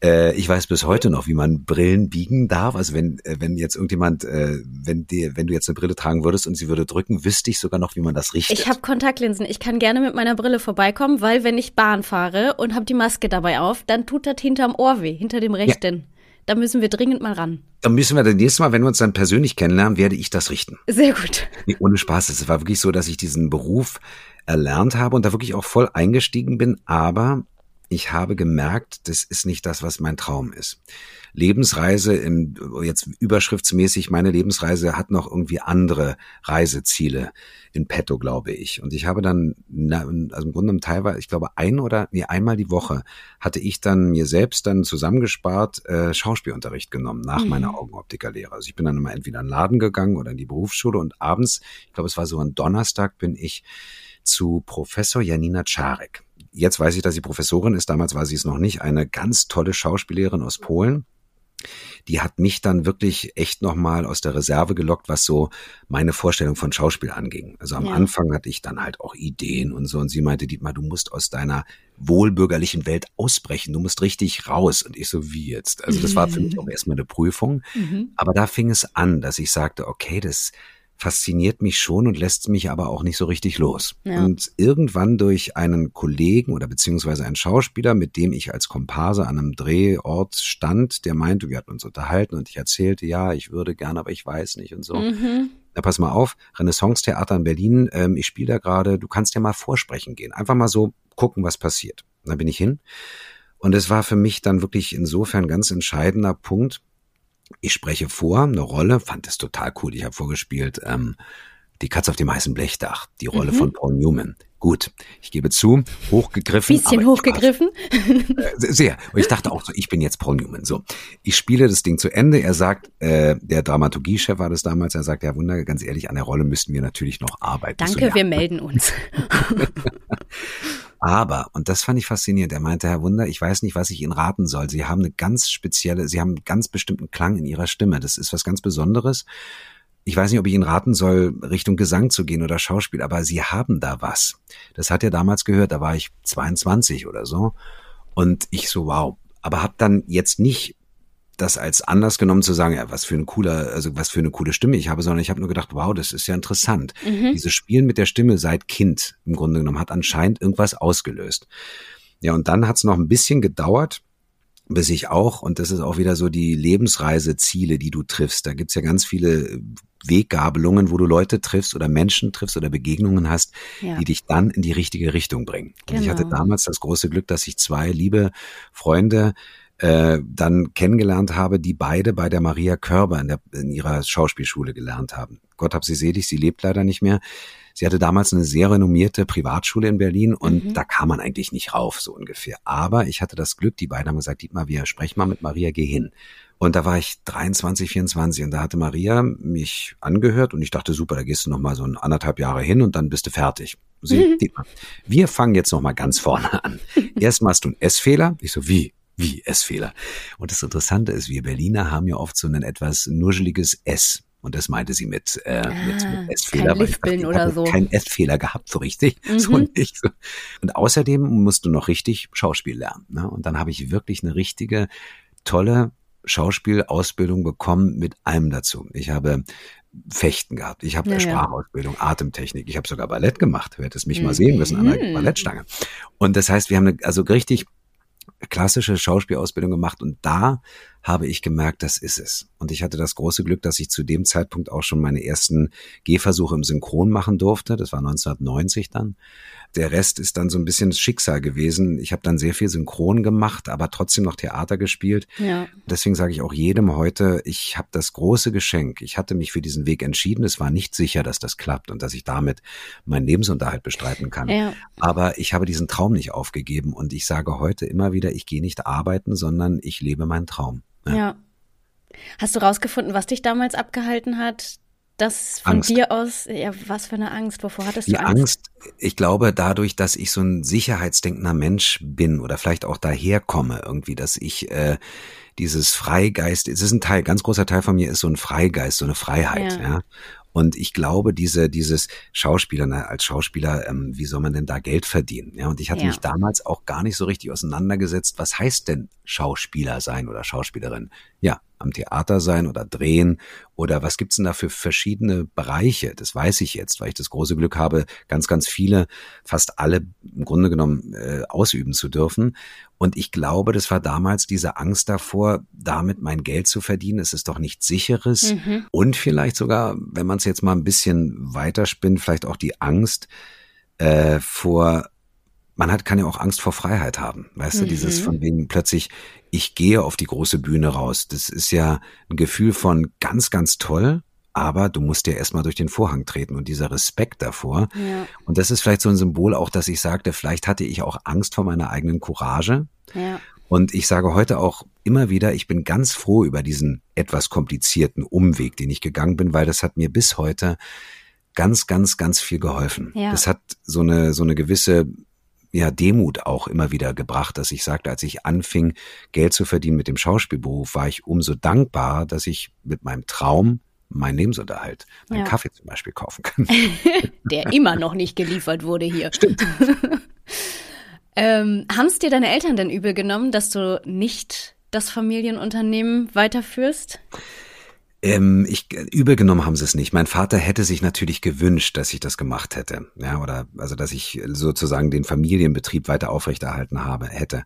Äh, ich weiß bis heute noch, wie man Brillen biegen darf. Also wenn, äh, wenn jetzt irgendjemand, äh, wenn dir, wenn du jetzt eine Brille tragen würdest und sie würde drücken, wüsste ich sogar noch, wie man das richtet. Ich habe Kontaktlinsen. Ich kann gerne mit meiner Brille vorbeikommen, weil wenn ich Bahn fahre und habe die Maske dabei auf, dann tut das hinterm Ohr weh, hinter dem rechten. Ja. da müssen wir dringend mal ran. Dann müssen wir das nächste Mal, wenn wir uns dann persönlich kennenlernen, werde ich das richten. Sehr gut. Nee, ohne Spaß. Es war wirklich so, dass ich diesen Beruf erlernt habe und da wirklich auch voll eingestiegen bin, aber ich habe gemerkt, das ist nicht das, was mein Traum ist. Lebensreise, im, jetzt überschriftsmäßig, meine Lebensreise hat noch irgendwie andere Reiseziele in petto, glaube ich. Und ich habe dann, also im Grunde teilweise, ich glaube, ein oder, nee, einmal die Woche hatte ich dann mir selbst dann zusammengespart äh, Schauspielunterricht genommen nach mhm. meiner Augenoptikerlehre. Also ich bin dann immer entweder in den Laden gegangen oder in die Berufsschule und abends, ich glaube, es war so ein Donnerstag, bin ich zu Professor Janina Czarek. Jetzt weiß ich, dass sie Professorin ist. Damals war sie es noch nicht. Eine ganz tolle Schauspielerin aus Polen die hat mich dann wirklich echt nochmal aus der Reserve gelockt, was so meine Vorstellung von Schauspiel anging. Also am ja. Anfang hatte ich dann halt auch Ideen und so und sie meinte, Dietmar, du musst aus deiner wohlbürgerlichen Welt ausbrechen, du musst richtig raus. Und ich so, wie jetzt? Also das war für mich auch erstmal eine Prüfung. Mhm. Aber da fing es an, dass ich sagte, okay, das fasziniert mich schon und lässt mich aber auch nicht so richtig los. Ja. Und irgendwann durch einen Kollegen oder beziehungsweise einen Schauspieler, mit dem ich als Komparse an einem Drehort stand, der meinte, wir hatten uns unterhalten und ich erzählte, ja, ich würde gerne, aber ich weiß nicht und so. Mhm. Na, pass mal auf, Renaissance-Theater in Berlin, ähm, ich spiele da gerade, du kannst ja mal vorsprechen gehen. Einfach mal so gucken, was passiert. Und dann bin ich hin. Und es war für mich dann wirklich insofern ganz entscheidender Punkt, ich spreche vor, eine Rolle, fand es total cool. Ich habe vorgespielt, ähm, die Katze auf dem heißen Blechdach, die Rolle mhm. von Paul Newman. Gut, ich gebe zu, hochgegriffen. Bisschen hochgegriffen. Äh, sehr. Und ich dachte auch so, ich bin jetzt Paul Newman. So, ich spiele das Ding zu Ende. Er sagt, äh, der Dramaturgiechef war das damals, er sagt, ja Wunder, ganz ehrlich, an der Rolle müssten wir natürlich noch arbeiten. Danke, so, wir melden uns. Aber, und das fand ich faszinierend, er meinte, Herr Wunder, ich weiß nicht, was ich Ihnen raten soll. Sie haben eine ganz spezielle, Sie haben einen ganz bestimmten Klang in Ihrer Stimme. Das ist was ganz Besonderes. Ich weiß nicht, ob ich Ihnen raten soll, Richtung Gesang zu gehen oder Schauspiel, aber Sie haben da was. Das hat er damals gehört, da war ich 22 oder so. Und ich so, wow. Aber hab dann jetzt nicht das als Anlass genommen zu sagen, ja, was für ein cooler, also was für eine coole Stimme ich habe, sondern ich habe nur gedacht, wow, das ist ja interessant. Mhm. Dieses Spielen mit der Stimme seit Kind im Grunde genommen hat anscheinend irgendwas ausgelöst. Ja, und dann hat es noch ein bisschen gedauert, bis ich auch, und das ist auch wieder so die Lebensreiseziele, die du triffst. Da gibt's ja ganz viele Weggabelungen, wo du Leute triffst oder Menschen triffst oder Begegnungen hast, ja. die dich dann in die richtige Richtung bringen. Genau. Und ich hatte genau. damals das große Glück, dass ich zwei liebe Freunde äh, dann kennengelernt habe, die beide bei der Maria Körber in, der, in ihrer Schauspielschule gelernt haben. Gott hab sie selig, sie lebt leider nicht mehr. Sie hatte damals eine sehr renommierte Privatschule in Berlin und mhm. da kam man eigentlich nicht rauf, so ungefähr. Aber ich hatte das Glück, die beiden haben gesagt, Dietmar, wir sprechen mal mit Maria, geh hin. Und da war ich 23, 24 und da hatte Maria mich angehört und ich dachte, super, da gehst du noch mal so ein anderthalb Jahre hin und dann bist du fertig. Sie, mhm. wir fangen jetzt noch mal ganz vorne an. Erst machst du einen S-Fehler. Ich so, wie? Wie S-Fehler? Und das Interessante ist, wir Berliner haben ja oft so ein etwas nuscheliges S. Und das meinte sie mit, äh, ah, mit, mit S-Fehler. Kein Lispeln oder so. Kein S-Fehler gehabt, so richtig. Mhm. So nicht. Und außerdem musst du noch richtig Schauspiel lernen. Ne? Und dann habe ich wirklich eine richtige, tolle Schauspielausbildung bekommen mit allem dazu. Ich habe Fechten gehabt. Ich habe ja, Sprachausbildung, Atemtechnik. Ich habe sogar Ballett gemacht. Du hättest mich mhm. mal sehen müssen an der mhm. Ballettstange. Und das heißt, wir haben eine, also richtig klassische Schauspielausbildung gemacht und da habe ich gemerkt, das ist es. Und ich hatte das große Glück, dass ich zu dem Zeitpunkt auch schon meine ersten Gehversuche im Synchron machen durfte. Das war 1990 dann. Der Rest ist dann so ein bisschen das Schicksal gewesen. Ich habe dann sehr viel Synchron gemacht, aber trotzdem noch Theater gespielt. Ja. Deswegen sage ich auch jedem heute, ich habe das große Geschenk. Ich hatte mich für diesen Weg entschieden. Es war nicht sicher, dass das klappt und dass ich damit meinen Lebensunterhalt bestreiten kann. Ja. Aber ich habe diesen Traum nicht aufgegeben und ich sage heute immer wieder, ich gehe nicht arbeiten, sondern ich lebe meinen Traum. ja. ja. Hast du rausgefunden, was dich damals abgehalten hat, das von Angst. dir aus, ja, was für eine Angst? Wovor hattest du Die Angst? Angst, ich glaube, dadurch, dass ich so ein sicherheitsdenkender Mensch bin oder vielleicht auch daherkomme, irgendwie, dass ich äh, dieses Freigeist, es ist ein Teil, ganz großer Teil von mir ist so ein Freigeist, so eine Freiheit, ja. ja? Und ich glaube, diese, dieses Schauspieler, na, als Schauspieler, ähm, wie soll man denn da Geld verdienen? Ja, und ich hatte ja. mich damals auch gar nicht so richtig auseinandergesetzt, was heißt denn Schauspieler sein oder Schauspielerin? Ja, am Theater sein oder drehen oder was gibt's denn da für verschiedene Bereiche? Das weiß ich jetzt, weil ich das große Glück habe, ganz, ganz viele, fast alle im Grunde genommen äh, ausüben zu dürfen. Und ich glaube, das war damals diese Angst davor, damit mein Geld zu verdienen. Es ist doch nichts sicheres. Mhm. Und vielleicht sogar, wenn man es jetzt mal ein bisschen weiterspinnt, vielleicht auch die Angst äh, vor man hat, kann ja auch Angst vor Freiheit haben. Weißt mhm. du, dieses mhm. von wegen plötzlich, ich gehe auf die große Bühne raus. Das ist ja ein Gefühl von ganz, ganz toll, aber du musst ja erstmal durch den Vorhang treten und dieser Respekt davor. Ja. Und das ist vielleicht so ein Symbol auch, dass ich sagte, vielleicht hatte ich auch Angst vor meiner eigenen Courage. Ja. Und ich sage heute auch immer wieder, ich bin ganz froh über diesen etwas komplizierten Umweg, den ich gegangen bin, weil das hat mir bis heute ganz, ganz, ganz viel geholfen. Ja. Das hat so eine, so eine gewisse ja, Demut auch immer wieder gebracht, dass ich sagte, als ich anfing, Geld zu verdienen mit dem Schauspielberuf, war ich umso dankbar, dass ich mit meinem Traum meinen Lebensunterhalt, meinen ja. Kaffee zum Beispiel kaufen kann. Der immer noch nicht geliefert wurde hier. Stimmt. ähm, Haben es dir deine Eltern denn übel genommen, dass du nicht das Familienunternehmen weiterführst? Ähm, ich, übel genommen haben sie es nicht. Mein Vater hätte sich natürlich gewünscht, dass ich das gemacht hätte. Ja, oder, also, dass ich sozusagen den Familienbetrieb weiter aufrechterhalten habe, hätte.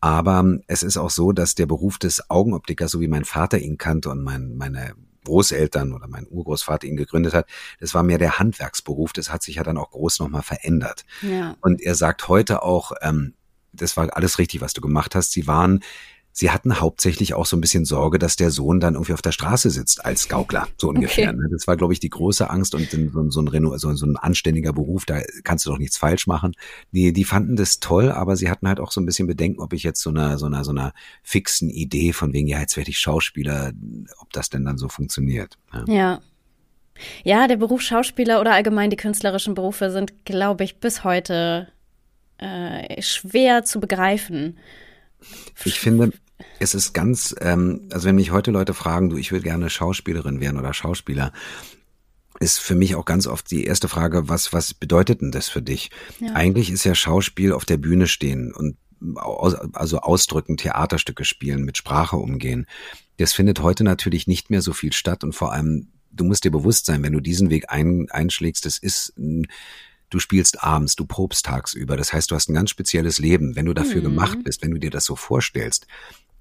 Aber es ist auch so, dass der Beruf des Augenoptikers, so wie mein Vater ihn kannte und mein, meine Großeltern oder mein Urgroßvater ihn gegründet hat, das war mehr der Handwerksberuf. Das hat sich ja dann auch groß nochmal verändert. Ja. Und er sagt heute auch, ähm, das war alles richtig, was du gemacht hast. Sie waren sie hatten hauptsächlich auch so ein bisschen Sorge, dass der Sohn dann irgendwie auf der Straße sitzt als Gaukler, so ungefähr. Okay. Ne? Das war, glaube ich, die große Angst und so, ein Reno, so, so ein anständiger Beruf, da kannst du doch nichts falsch machen. Die, die fanden das toll, aber sie hatten halt auch so ein bisschen Bedenken, ob ich jetzt so einer, so einer, so einer fixen Idee von wegen, ja, jetzt werde ich Schauspieler, ob das denn dann so funktioniert. Ja. ja. Ja, der Beruf Schauspieler oder allgemein die künstlerischen Berufe sind, glaube ich, bis heute äh, schwer zu begreifen. Ich finde, es ist ganz, ähm, also wenn mich heute Leute fragen, du, ich will gerne Schauspielerin werden oder Schauspieler, ist für mich auch ganz oft die erste Frage, was, was bedeutet denn das für dich? Ja. Eigentlich ist ja Schauspiel auf der Bühne stehen und also ausdrücken, Theaterstücke spielen, mit Sprache umgehen. Das findet heute natürlich nicht mehr so viel statt und vor allem, du musst dir bewusst sein, wenn du diesen Weg ein, einschlägst, das ist ein du spielst abends, du probst tagsüber. Das heißt, du hast ein ganz spezielles Leben. Wenn du dafür mhm. gemacht bist, wenn du dir das so vorstellst,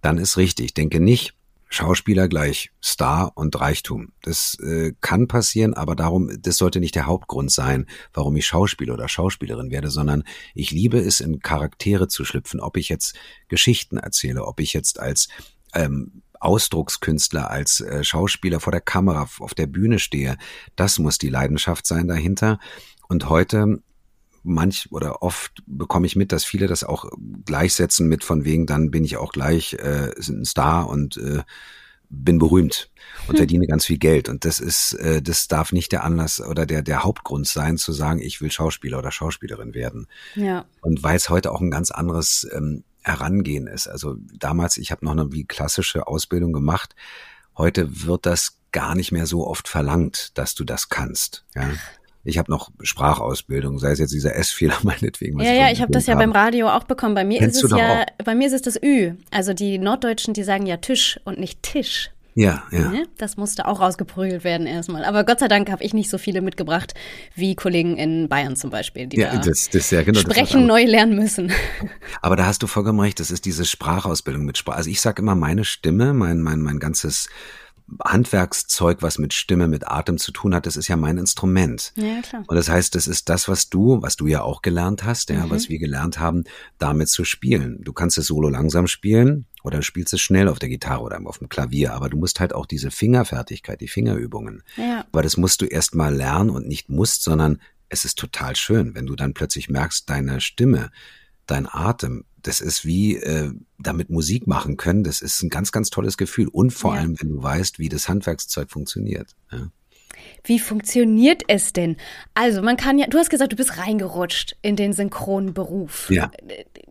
dann ist richtig. Denke nicht, Schauspieler gleich Star und Reichtum. Das äh, kann passieren, aber darum, das sollte nicht der Hauptgrund sein, warum ich Schauspieler oder Schauspielerin werde, sondern ich liebe es, in Charaktere zu schlüpfen, ob ich jetzt Geschichten erzähle, ob ich jetzt als ähm, Ausdruckskünstler, als äh, Schauspieler vor der Kamera auf der Bühne stehe. Das muss die Leidenschaft sein dahinter. Und heute manch oder oft bekomme ich mit, dass viele das auch gleichsetzen mit von wegen, dann bin ich auch gleich äh, ein Star und äh, bin berühmt und hm. verdiene ganz viel Geld. Und das ist, äh, das darf nicht der Anlass oder der, der Hauptgrund sein, zu sagen, ich will Schauspieler oder Schauspielerin werden. Ja. Und weil es heute auch ein ganz anderes ähm, Herangehen ist. Also damals, ich habe noch eine wie klassische Ausbildung gemacht. Heute wird das gar nicht mehr so oft verlangt, dass du das kannst. Ja. Ich habe noch Sprachausbildung, sei es jetzt dieser S-Fehler meinetwegen. Ja, ja, ich habe das ja beim Radio auch bekommen. Bei mir Kennst ist es ja, auch? bei mir ist es das Ü. Also die Norddeutschen, die sagen ja Tisch und nicht Tisch. Ja, ja. Ne? Das musste auch rausgeprügelt werden erstmal. Aber Gott sei Dank habe ich nicht so viele mitgebracht wie Kollegen in Bayern zum Beispiel, die ja, da das, das, ja, genau, sprechen neu lernen müssen. Aber da hast du vollkommen recht, das ist diese Sprachausbildung mit Sprache. Also ich sage immer, meine Stimme, mein, mein, mein ganzes Handwerkszeug, was mit Stimme, mit Atem zu tun hat, das ist ja mein Instrument. Ja, klar. Und das heißt, das ist das, was du, was du ja auch gelernt hast, ja, mhm. was wir gelernt haben, damit zu spielen. Du kannst es solo langsam spielen oder spielst es schnell auf der Gitarre oder auf dem Klavier, aber du musst halt auch diese Fingerfertigkeit, die Fingerübungen. Ja. Aber das musst du erst mal lernen und nicht musst, sondern es ist total schön, wenn du dann plötzlich merkst, deine Stimme, dein Atem, das ist wie äh, damit Musik machen können. Das ist ein ganz, ganz tolles Gefühl. Und vor ja. allem, wenn du weißt, wie das Handwerkszeug funktioniert. Ja. Wie funktioniert es denn? Also, man kann ja, du hast gesagt, du bist reingerutscht in den Synchronberuf. Ja.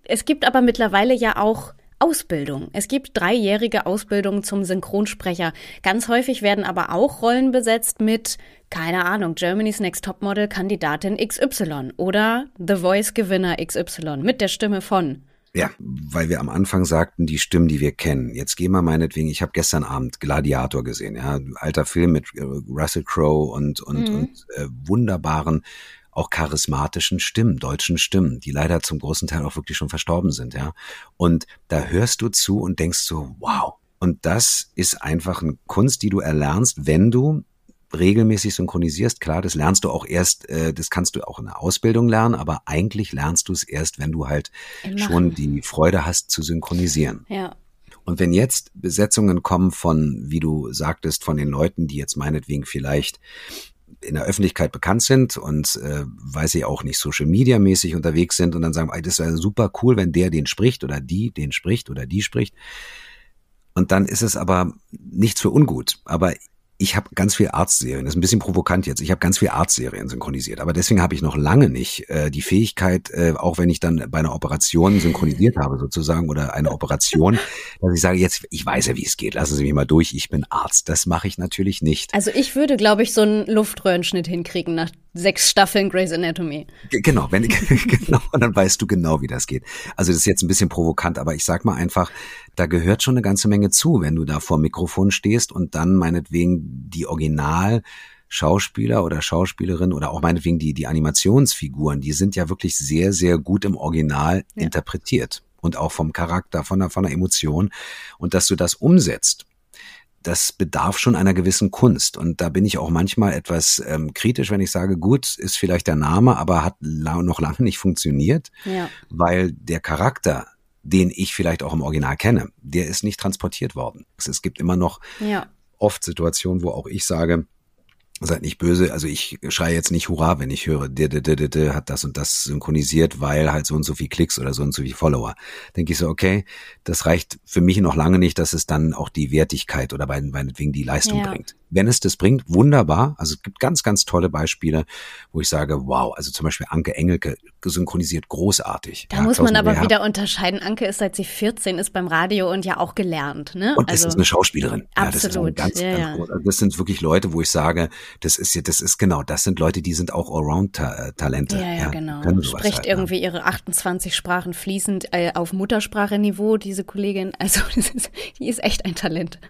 Es gibt aber mittlerweile ja auch Ausbildung. Es gibt dreijährige Ausbildung zum Synchronsprecher. Ganz häufig werden aber auch Rollen besetzt mit, keine Ahnung, Germany's Next Topmodel Kandidatin XY oder The Voice Gewinner XY mit der Stimme von Ja, weil wir am Anfang sagten, die Stimmen, die wir kennen. Jetzt gehen wir meinetwegen, ich habe gestern Abend Gladiator gesehen, ja, alter Film mit äh, Russell Crowe und, und, mhm. und äh, wunderbaren, auch charismatischen Stimmen, deutschen Stimmen, die leider zum großen Teil auch wirklich schon verstorben sind, ja. Und da hörst du zu und denkst so, wow. Und das ist einfach eine Kunst, die du erlernst, wenn du regelmäßig synchronisierst, klar, das lernst du auch erst, äh, das kannst du auch in der Ausbildung lernen, aber eigentlich lernst du es erst, wenn du halt schon die Freude hast zu synchronisieren. Ja. Und wenn jetzt Besetzungen kommen von, wie du sagtest, von den Leuten, die jetzt meinetwegen vielleicht in der Öffentlichkeit bekannt sind und äh, weiß ich auch nicht Social Media mäßig unterwegs sind und dann sagen, ey, das wäre super cool, wenn der den spricht oder die den spricht oder die spricht. Und dann ist es aber nichts für ungut. Aber ich habe ganz viel Arztserien, das ist ein bisschen provokant jetzt, ich habe ganz viel Arztserien synchronisiert, aber deswegen habe ich noch lange nicht äh, die Fähigkeit, äh, auch wenn ich dann bei einer Operation synchronisiert habe sozusagen oder eine Operation, dass ich sage, jetzt, ich weiß ja, wie es geht, lassen Sie mich mal durch, ich bin Arzt. Das mache ich natürlich nicht. Also ich würde, glaube ich, so einen Luftröhrenschnitt hinkriegen nach sechs Staffeln Grey's Anatomy. Genau, wenn genau, dann weißt du genau, wie das geht. Also das ist jetzt ein bisschen provokant, aber ich sag mal einfach, da gehört schon eine ganze Menge zu, wenn du da vor dem Mikrofon stehst und dann meinetwegen die Original Schauspieler oder Schauspielerin oder auch meinetwegen die, die Animationsfiguren, die sind ja wirklich sehr, sehr gut im Original ja. interpretiert und auch vom Charakter, von der, von der Emotion. Und dass du das umsetzt, das bedarf schon einer gewissen Kunst. Und da bin ich auch manchmal etwas ähm, kritisch, wenn ich sage, gut, ist vielleicht der Name, aber hat noch lange nicht funktioniert, ja. weil der Charakter den ich vielleicht auch im Original kenne, der ist nicht transportiert worden. Es gibt immer noch ja. oft Situationen, wo auch ich sage, seid nicht böse, also ich schreie jetzt nicht Hurra, wenn ich höre, der, der, der, der, hat das und das synchronisiert, weil halt so und so viel Klicks oder so und so viel Follower. Denke ich so, okay, das reicht für mich noch lange nicht, dass es dann auch die Wertigkeit oder meinetwegen die Leistung ja. bringt. Wenn es das bringt, wunderbar. Also es gibt ganz, ganz tolle Beispiele, wo ich sage, wow, also zum Beispiel Anke Engelke synchronisiert großartig. Da ja, muss man aber wieder unterscheiden. Anke ist seit sie 14 ist beim Radio und ja auch gelernt. Ne? Und also, ist eine Schauspielerin. Absolut. Ja, das, ja, ganz, ganz das sind wirklich Leute, wo ich sage, das ist ja, das ist genau, das sind Leute, die sind auch Allround-Talente. Ja, ja, genau. Spricht halt, irgendwie ihre 28 Sprachen fließend äh, auf Mutterspracheniveau, diese Kollegin. Also ist, die ist echt ein Talent.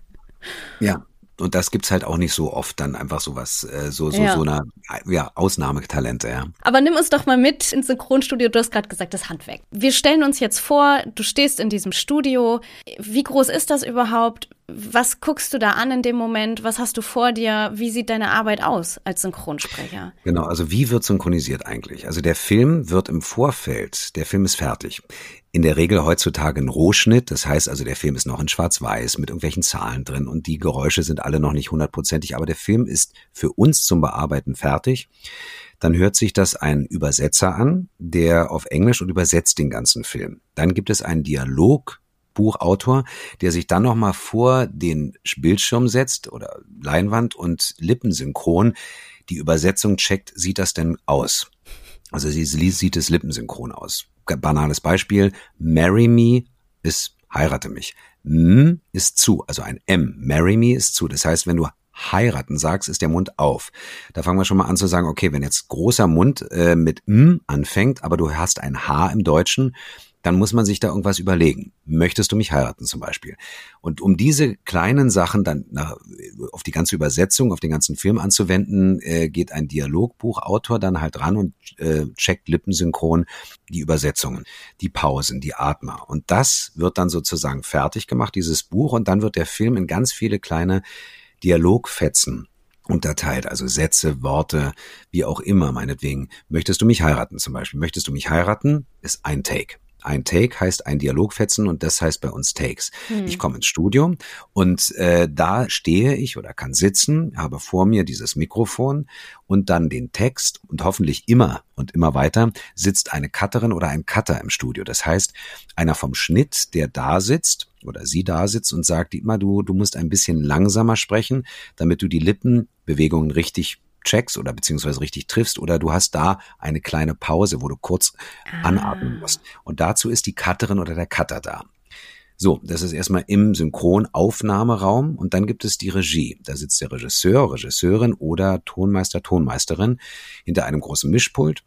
Ja, und das gibt's halt auch nicht so oft, dann einfach sowas, äh, so, so, ja. so eine ja, Ausnahmetalente, ja. Aber nimm uns doch mal mit ins Synchronstudio. Du hast gerade gesagt, das Handwerk. Wir stellen uns jetzt vor, du stehst in diesem Studio. Wie groß ist das überhaupt? Was guckst du da an in dem Moment? Was hast du vor dir? Wie sieht deine Arbeit aus als Synchronsprecher? Genau, also wie wird synchronisiert eigentlich? Also der Film wird im Vorfeld, der Film ist fertig. In der Regel heutzutage ein Rohschnitt, das heißt also der Film ist noch in Schwarz-Weiß mit irgendwelchen Zahlen drin und die Geräusche sind alle noch nicht hundertprozentig, aber der Film ist für uns zum Bearbeiten fertig. Dann hört sich das ein Übersetzer an, der auf Englisch und übersetzt den ganzen Film. Dann gibt es einen Dialog Buchautor, der sich dann nochmal vor den Bildschirm setzt oder Leinwand und lippensynchron die Übersetzung checkt, sieht das denn aus? Also sie sieht es lippensynchron aus. Banales Beispiel, marry me ist heirate mich. M ist zu, also ein M. Marry me ist zu. Das heißt, wenn du heiraten sagst, ist der Mund auf. Da fangen wir schon mal an zu sagen, okay, wenn jetzt großer Mund äh, mit M anfängt, aber du hast ein H im Deutschen, dann muss man sich da irgendwas überlegen. Möchtest du mich heiraten zum Beispiel? Und um diese kleinen Sachen dann nach, auf die ganze Übersetzung, auf den ganzen Film anzuwenden, äh, geht ein Dialogbuchautor dann halt ran und äh, checkt lippensynchron die Übersetzungen, die Pausen, die Atmer. Und das wird dann sozusagen fertig gemacht, dieses Buch, und dann wird der Film in ganz viele kleine Dialogfetzen unterteilt, also Sätze, Worte, wie auch immer, meinetwegen. Möchtest du mich heiraten zum Beispiel? Möchtest du mich heiraten? Ist ein Take. Ein Take heißt ein Dialogfetzen und das heißt bei uns Takes. Hm. Ich komme ins Studio und äh, da stehe ich oder kann sitzen, habe vor mir dieses Mikrofon und dann den Text und hoffentlich immer und immer weiter sitzt eine Cutterin oder ein Cutter im Studio. Das heißt, einer vom Schnitt, der da sitzt oder sie da sitzt und sagt, Dietmar, du, du musst ein bisschen langsamer sprechen, damit du die Lippenbewegungen richtig checkst oder beziehungsweise richtig triffst oder du hast da eine kleine Pause, wo du kurz ah. anatmen musst. Und dazu ist die Cutterin oder der Cutter da. So, das ist erstmal im Synchronaufnahmeraum und dann gibt es die Regie. Da sitzt der Regisseur, Regisseurin oder Tonmeister, Tonmeisterin hinter einem großen Mischpult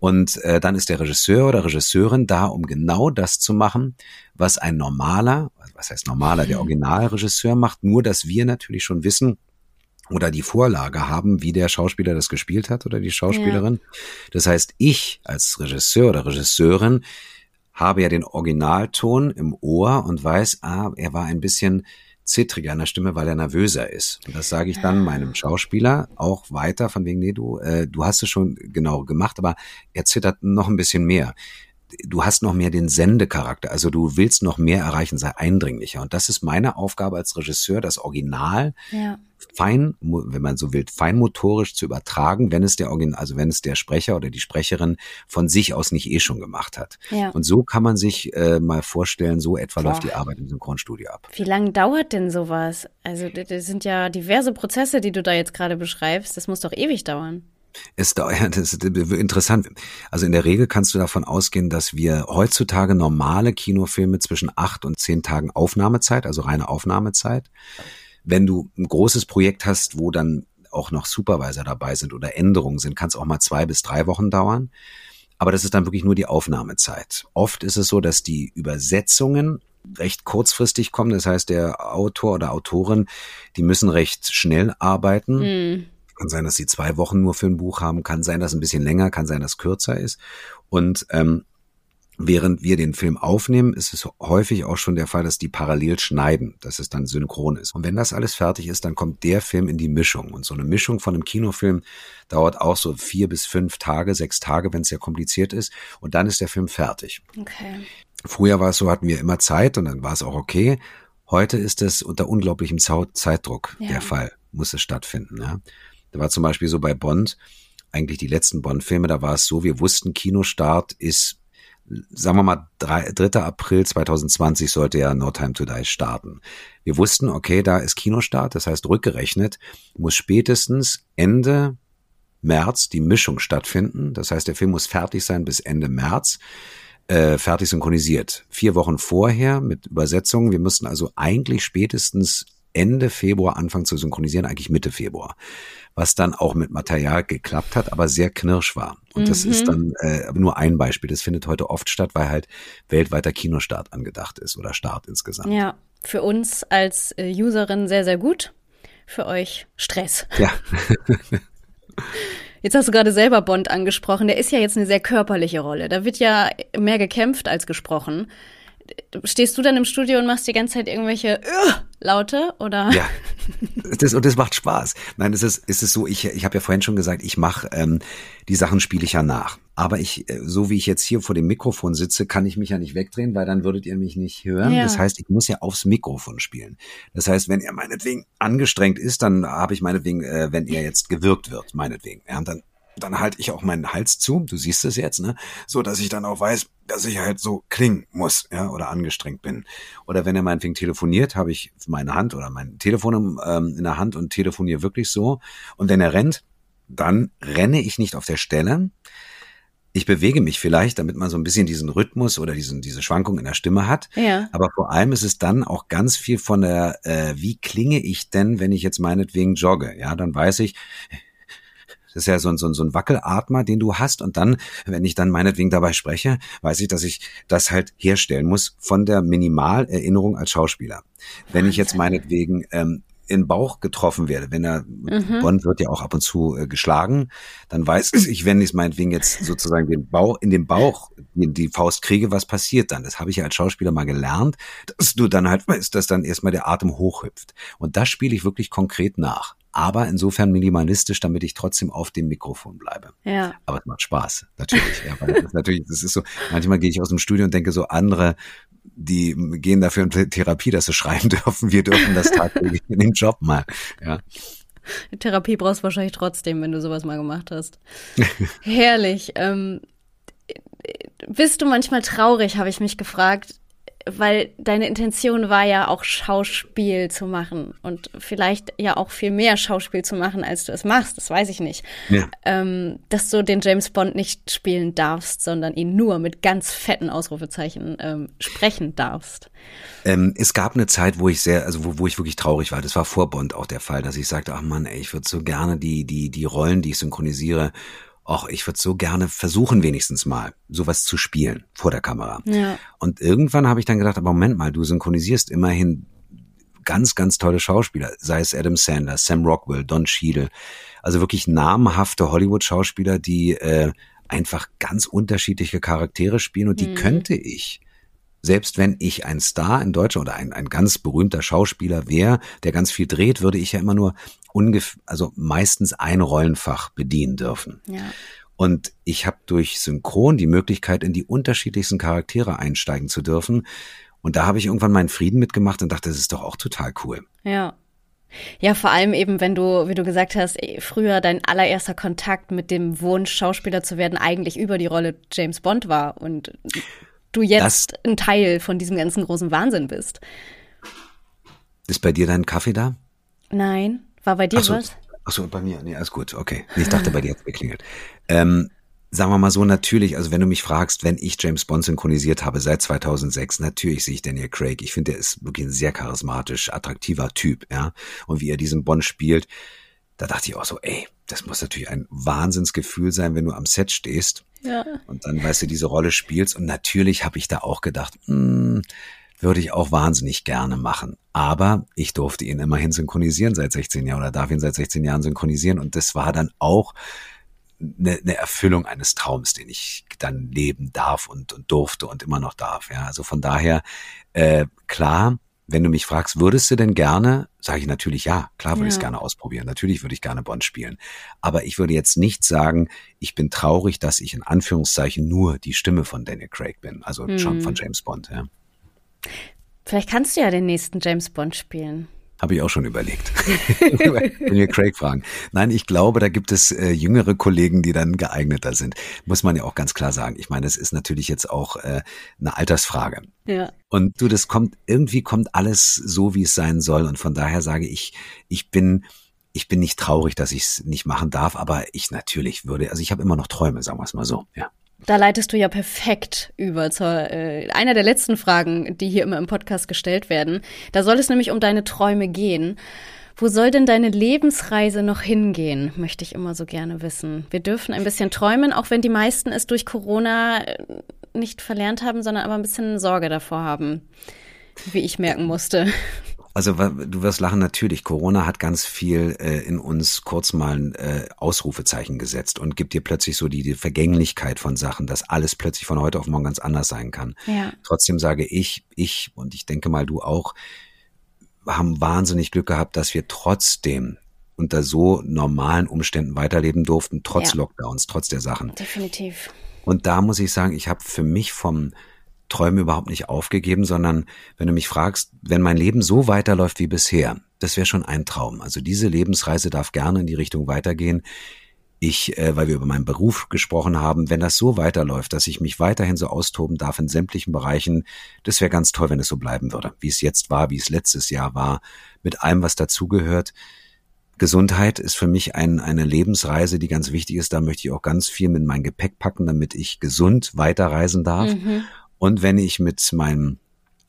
Und äh, dann ist der Regisseur oder Regisseurin da, um genau das zu machen, was ein normaler, was heißt normaler, der Originalregisseur macht, nur dass wir natürlich schon wissen, oder die Vorlage haben, wie der Schauspieler das gespielt hat oder die Schauspielerin. Ja. Das heißt, ich als Regisseur oder Regisseurin habe ja den Originalton im Ohr und weiß, ah, er war ein bisschen zittriger an der Stimme, weil er nervöser ist. Und das sage ich dann ah. meinem Schauspieler auch weiter, von wegen, nee, du, äh, du hast es schon genau gemacht, aber er zittert noch ein bisschen mehr du hast noch mehr den Sendecharakter, also du willst noch mehr erreichen, sei eindringlicher. Und das ist meine Aufgabe als Regisseur, das Original ja. fein, wenn man so will, feinmotorisch zu übertragen, wenn es der Original, also wenn es der Sprecher oder die Sprecherin von sich aus nicht eh schon gemacht hat. Ja. Und so kann man sich äh, mal vorstellen, so etwa Boah. läuft die Arbeit im Synchronstudio ab. Wie lange dauert denn sowas? Also das sind ja diverse Prozesse, die du da jetzt gerade beschreibst. Das muss doch ewig dauern. Es dauert, das ist interessant. Also in der Regel kannst du davon ausgehen, dass wir heutzutage normale Kinofilme zwischen acht und zehn Tagen Aufnahmezeit, also reine Aufnahmezeit. Wenn du ein großes Projekt hast, wo dann auch noch Supervisor dabei sind oder Änderungen sind, kann es auch mal zwei bis drei Wochen dauern. Aber das ist dann wirklich nur die Aufnahmezeit. Oft ist es so, dass die Übersetzungen recht kurzfristig kommen. Das heißt, der Autor oder Autorin, die müssen recht schnell arbeiten. Mm. Kann sein, dass sie zwei Wochen nur für ein Buch haben, kann sein, dass ein bisschen länger, kann sein, dass kürzer ist. Und ähm, während wir den Film aufnehmen, ist es häufig auch schon der Fall, dass die parallel schneiden, dass es dann synchron ist. Und wenn das alles fertig ist, dann kommt der Film in die Mischung. Und so eine Mischung von einem Kinofilm dauert auch so vier bis fünf Tage, sechs Tage, wenn es sehr kompliziert ist. Und dann ist der Film fertig. Okay. Früher war es so, hatten wir immer Zeit und dann war es auch okay. Heute ist es unter unglaublichem Zeitdruck ja. der Fall, muss es stattfinden. Ja. Da war zum Beispiel so bei Bond, eigentlich die letzten Bond-Filme, da war es so, wir wussten, Kinostart ist, sagen wir mal, 3, 3. April 2020 sollte ja No Time to Die starten. Wir wussten, okay, da ist Kinostart, das heißt rückgerechnet, muss spätestens Ende März die Mischung stattfinden. Das heißt, der Film muss fertig sein bis Ende März äh, fertig synchronisiert. Vier Wochen vorher mit Übersetzungen. Wir mussten also eigentlich spätestens Ende Februar anfangen zu synchronisieren, eigentlich Mitte Februar was dann auch mit Material geklappt hat, aber sehr knirsch war. Und mhm. das ist mhm. dann äh, nur ein Beispiel. Das findet heute oft statt, weil halt weltweiter Kinostart angedacht ist oder Start insgesamt. Ja, für uns als äh, Userin sehr, sehr gut. Für euch Stress. Ja. Jetzt hast du gerade selber Bond angesprochen. Der ist ja jetzt eine sehr körperliche Rolle. Da wird ja mehr gekämpft als gesprochen stehst du dann im Studio und machst die ganze Zeit irgendwelche uh, Laute oder? Ja, das, und das macht Spaß. Nein, es ist, es ist so, ich, ich habe ja vorhin schon gesagt, ich mache ähm, die Sachen spiele ich ja nach. Aber ich, äh, so wie ich jetzt hier vor dem Mikrofon sitze, kann ich mich ja nicht wegdrehen, weil dann würdet ihr mich nicht hören. Ja. Das heißt, ich muss ja aufs Mikrofon spielen. Das heißt, wenn er meinetwegen angestrengt ist, dann habe ich meinetwegen, äh, wenn er jetzt gewirkt wird, meinetwegen. Ja, dann dann halte ich auch meinen Hals zu, du siehst es jetzt, ne, so dass ich dann auch weiß, dass ich halt so klingen muss, ja, oder angestrengt bin. Oder wenn er meinetwegen telefoniert, habe ich meine Hand oder mein Telefon ähm, in der Hand und telefoniere wirklich so. Und wenn er rennt, dann renne ich nicht auf der Stelle. Ich bewege mich vielleicht, damit man so ein bisschen diesen Rhythmus oder diesen, diese Schwankung in der Stimme hat. Ja. Aber vor allem ist es dann auch ganz viel von der, äh, wie klinge ich denn, wenn ich jetzt meinetwegen jogge? Ja, dann weiß ich, das ist ja so ein, so ein, so ein Wackelatmer, den du hast. Und dann, wenn ich dann meinetwegen dabei spreche, weiß ich, dass ich das halt herstellen muss von der Minimalerinnerung als Schauspieler. Wenn ich jetzt meinetwegen ähm, in Bauch getroffen werde, wenn er, mhm. Bond wird ja auch ab und zu äh, geschlagen, dann weiß ich, wenn ich meinetwegen jetzt sozusagen den Bauch, in den Bauch die, die Faust kriege, was passiert dann? Das habe ich ja als Schauspieler mal gelernt, dass du dann halt weißt, dass dann erstmal der Atem hochhüpft. Und das spiele ich wirklich konkret nach aber insofern minimalistisch, damit ich trotzdem auf dem Mikrofon bleibe. Ja. Aber es macht Spaß, natürlich. ja, weil das natürlich, das ist so, manchmal gehe ich aus dem Studio und denke so, andere, die gehen dafür in Therapie, dass sie schreiben dürfen. Wir dürfen das tagtäglich in dem Job mal. Ja. Therapie brauchst du wahrscheinlich trotzdem, wenn du sowas mal gemacht hast. Herrlich. Ähm, bist du manchmal traurig, habe ich mich gefragt, weil deine Intention war ja auch Schauspiel zu machen und vielleicht ja auch viel mehr Schauspiel zu machen, als du es machst, das weiß ich nicht. Ja. Ähm, dass du den James Bond nicht spielen darfst, sondern ihn nur mit ganz fetten Ausrufezeichen ähm, sprechen darfst. Ähm, es gab eine Zeit, wo ich sehr, also wo, wo ich wirklich traurig war. Das war vor Bond auch der Fall, dass ich sagte, ach Mann, ey, ich würde so gerne die, die, die Rollen, die ich synchronisiere, ach, ich würde so gerne versuchen, wenigstens mal sowas zu spielen vor der Kamera. Ja. Und irgendwann habe ich dann gedacht, aber Moment mal, du synchronisierst immerhin ganz, ganz tolle Schauspieler, sei es Adam Sandler, Sam Rockwell, Don Cheadle, also wirklich namhafte Hollywood-Schauspieler, die äh, einfach ganz unterschiedliche Charaktere spielen und die Mhm. könnte ich selbst wenn ich ein Star in Deutschland oder ein, ein ganz berühmter Schauspieler wäre, der ganz viel dreht, würde ich ja immer nur ungefähr, also meistens ein Rollenfach bedienen dürfen. Ja. Und ich habe durch Synchron die Möglichkeit, in die unterschiedlichsten Charaktere einsteigen zu dürfen. Und da habe ich irgendwann meinen Frieden mitgemacht und dachte, das ist doch auch total cool. Ja. Ja, vor allem eben, wenn du, wie du gesagt hast, eh, früher dein allererster Kontakt mit dem Wunsch, Schauspieler zu werden, eigentlich über die Rolle James Bond war und du jetzt ein Teil von diesem ganzen großen Wahnsinn bist. Ist bei dir dein Kaffee da? Nein, war bei dir Ach so, was? ach so, bei mir. Nee, alles gut. Okay. Ich dachte, bei dir hat's geklingelt. Ähm, sagen wir mal so, natürlich, also wenn du mich fragst, wenn ich James Bond synchronisiert habe seit 2006, natürlich sehe ich Daniel Craig. Ich finde, der ist wirklich ein sehr charismatisch, attraktiver Typ, ja. Und wie er diesen Bond spielt, da dachte ich auch so, ey, das muss natürlich ein Wahnsinnsgefühl sein, wenn du am Set stehst Ja. und dann, weißt du, diese Rolle spielst. Und natürlich habe ich da auch gedacht, hm, würde ich auch wahnsinnig gerne machen. Aber ich durfte ihn immerhin synchronisieren seit 16 Jahren oder darf ihn seit 16 Jahren synchronisieren. Und das war dann auch eine, eine Erfüllung eines Traums, den ich dann leben darf und, und durfte und immer noch darf. Ja, also von daher, äh, klar, wenn du mich fragst, würdest du denn gerne, sage ich natürlich ja, klar würde ich es Ja. gerne ausprobieren. Natürlich würde ich gerne Bond spielen. Aber ich würde jetzt nicht sagen, ich bin traurig, dass ich in Anführungszeichen nur die Stimme von Daniel Craig bin, also schon von James Bond. Ja. Vielleicht kannst du ja den nächsten James Bond spielen. Habe ich auch schon überlegt. Wenn wir Craig fragen. Nein, ich glaube, da gibt es äh, jüngere Kollegen, die dann geeigneter sind. Muss man ja auch ganz klar sagen. Ich meine, es ist natürlich jetzt auch äh, eine Altersfrage. Ja. Und du, das kommt, irgendwie kommt alles so, wie es sein soll. Und von daher sage ich, ich bin, ich bin nicht traurig, dass ich es nicht machen darf, aber ich natürlich würde, also ich habe immer noch Träume, sagen wir es mal so. Ja. Da leitest du ja perfekt über zur äh, einer der letzten Fragen, die hier immer im Podcast gestellt werden. Da soll es nämlich um deine Träume gehen. Wo soll denn deine Lebensreise noch hingehen, möchte ich immer so gerne wissen. Wir dürfen ein bisschen träumen, auch wenn die meisten es durch Corona äh, nicht verlernt haben, sondern aber ein bisschen Sorge davor haben, wie ich merken musste. Also du wirst lachen, natürlich. Corona hat ganz viel äh, in uns kurz mal ein äh, Ausrufezeichen gesetzt und gibt dir plötzlich so die, die Vergänglichkeit von Sachen, dass alles plötzlich von heute auf morgen ganz anders sein kann. Ja. Trotzdem sage ich, ich und ich denke mal du auch, haben wahnsinnig Glück gehabt, dass wir trotzdem unter so normalen Umständen weiterleben durften, trotz Ja. Lockdowns, trotz der Sachen. Definitiv. Und da muss ich sagen, ich habe für mich vom Träumen überhaupt nicht aufgegeben, sondern wenn du mich fragst, wenn mein Leben so weiterläuft wie bisher, das wäre schon ein Traum. Also diese Lebensreise darf gerne in die Richtung weitergehen. Ich, äh, weil wir über meinen Beruf gesprochen haben, wenn das so weiterläuft, dass ich mich weiterhin so austoben darf in sämtlichen Bereichen, das wäre ganz toll, wenn es so bleiben würde, wie es jetzt war, wie es letztes Jahr war, mit allem, was dazugehört. Gesundheit ist für mich ein, eine Lebensreise, die ganz wichtig ist. Da möchte ich auch ganz viel mit mein Gepäck packen, damit ich gesund weiterreisen darf. Mhm. Und wenn ich mit meinem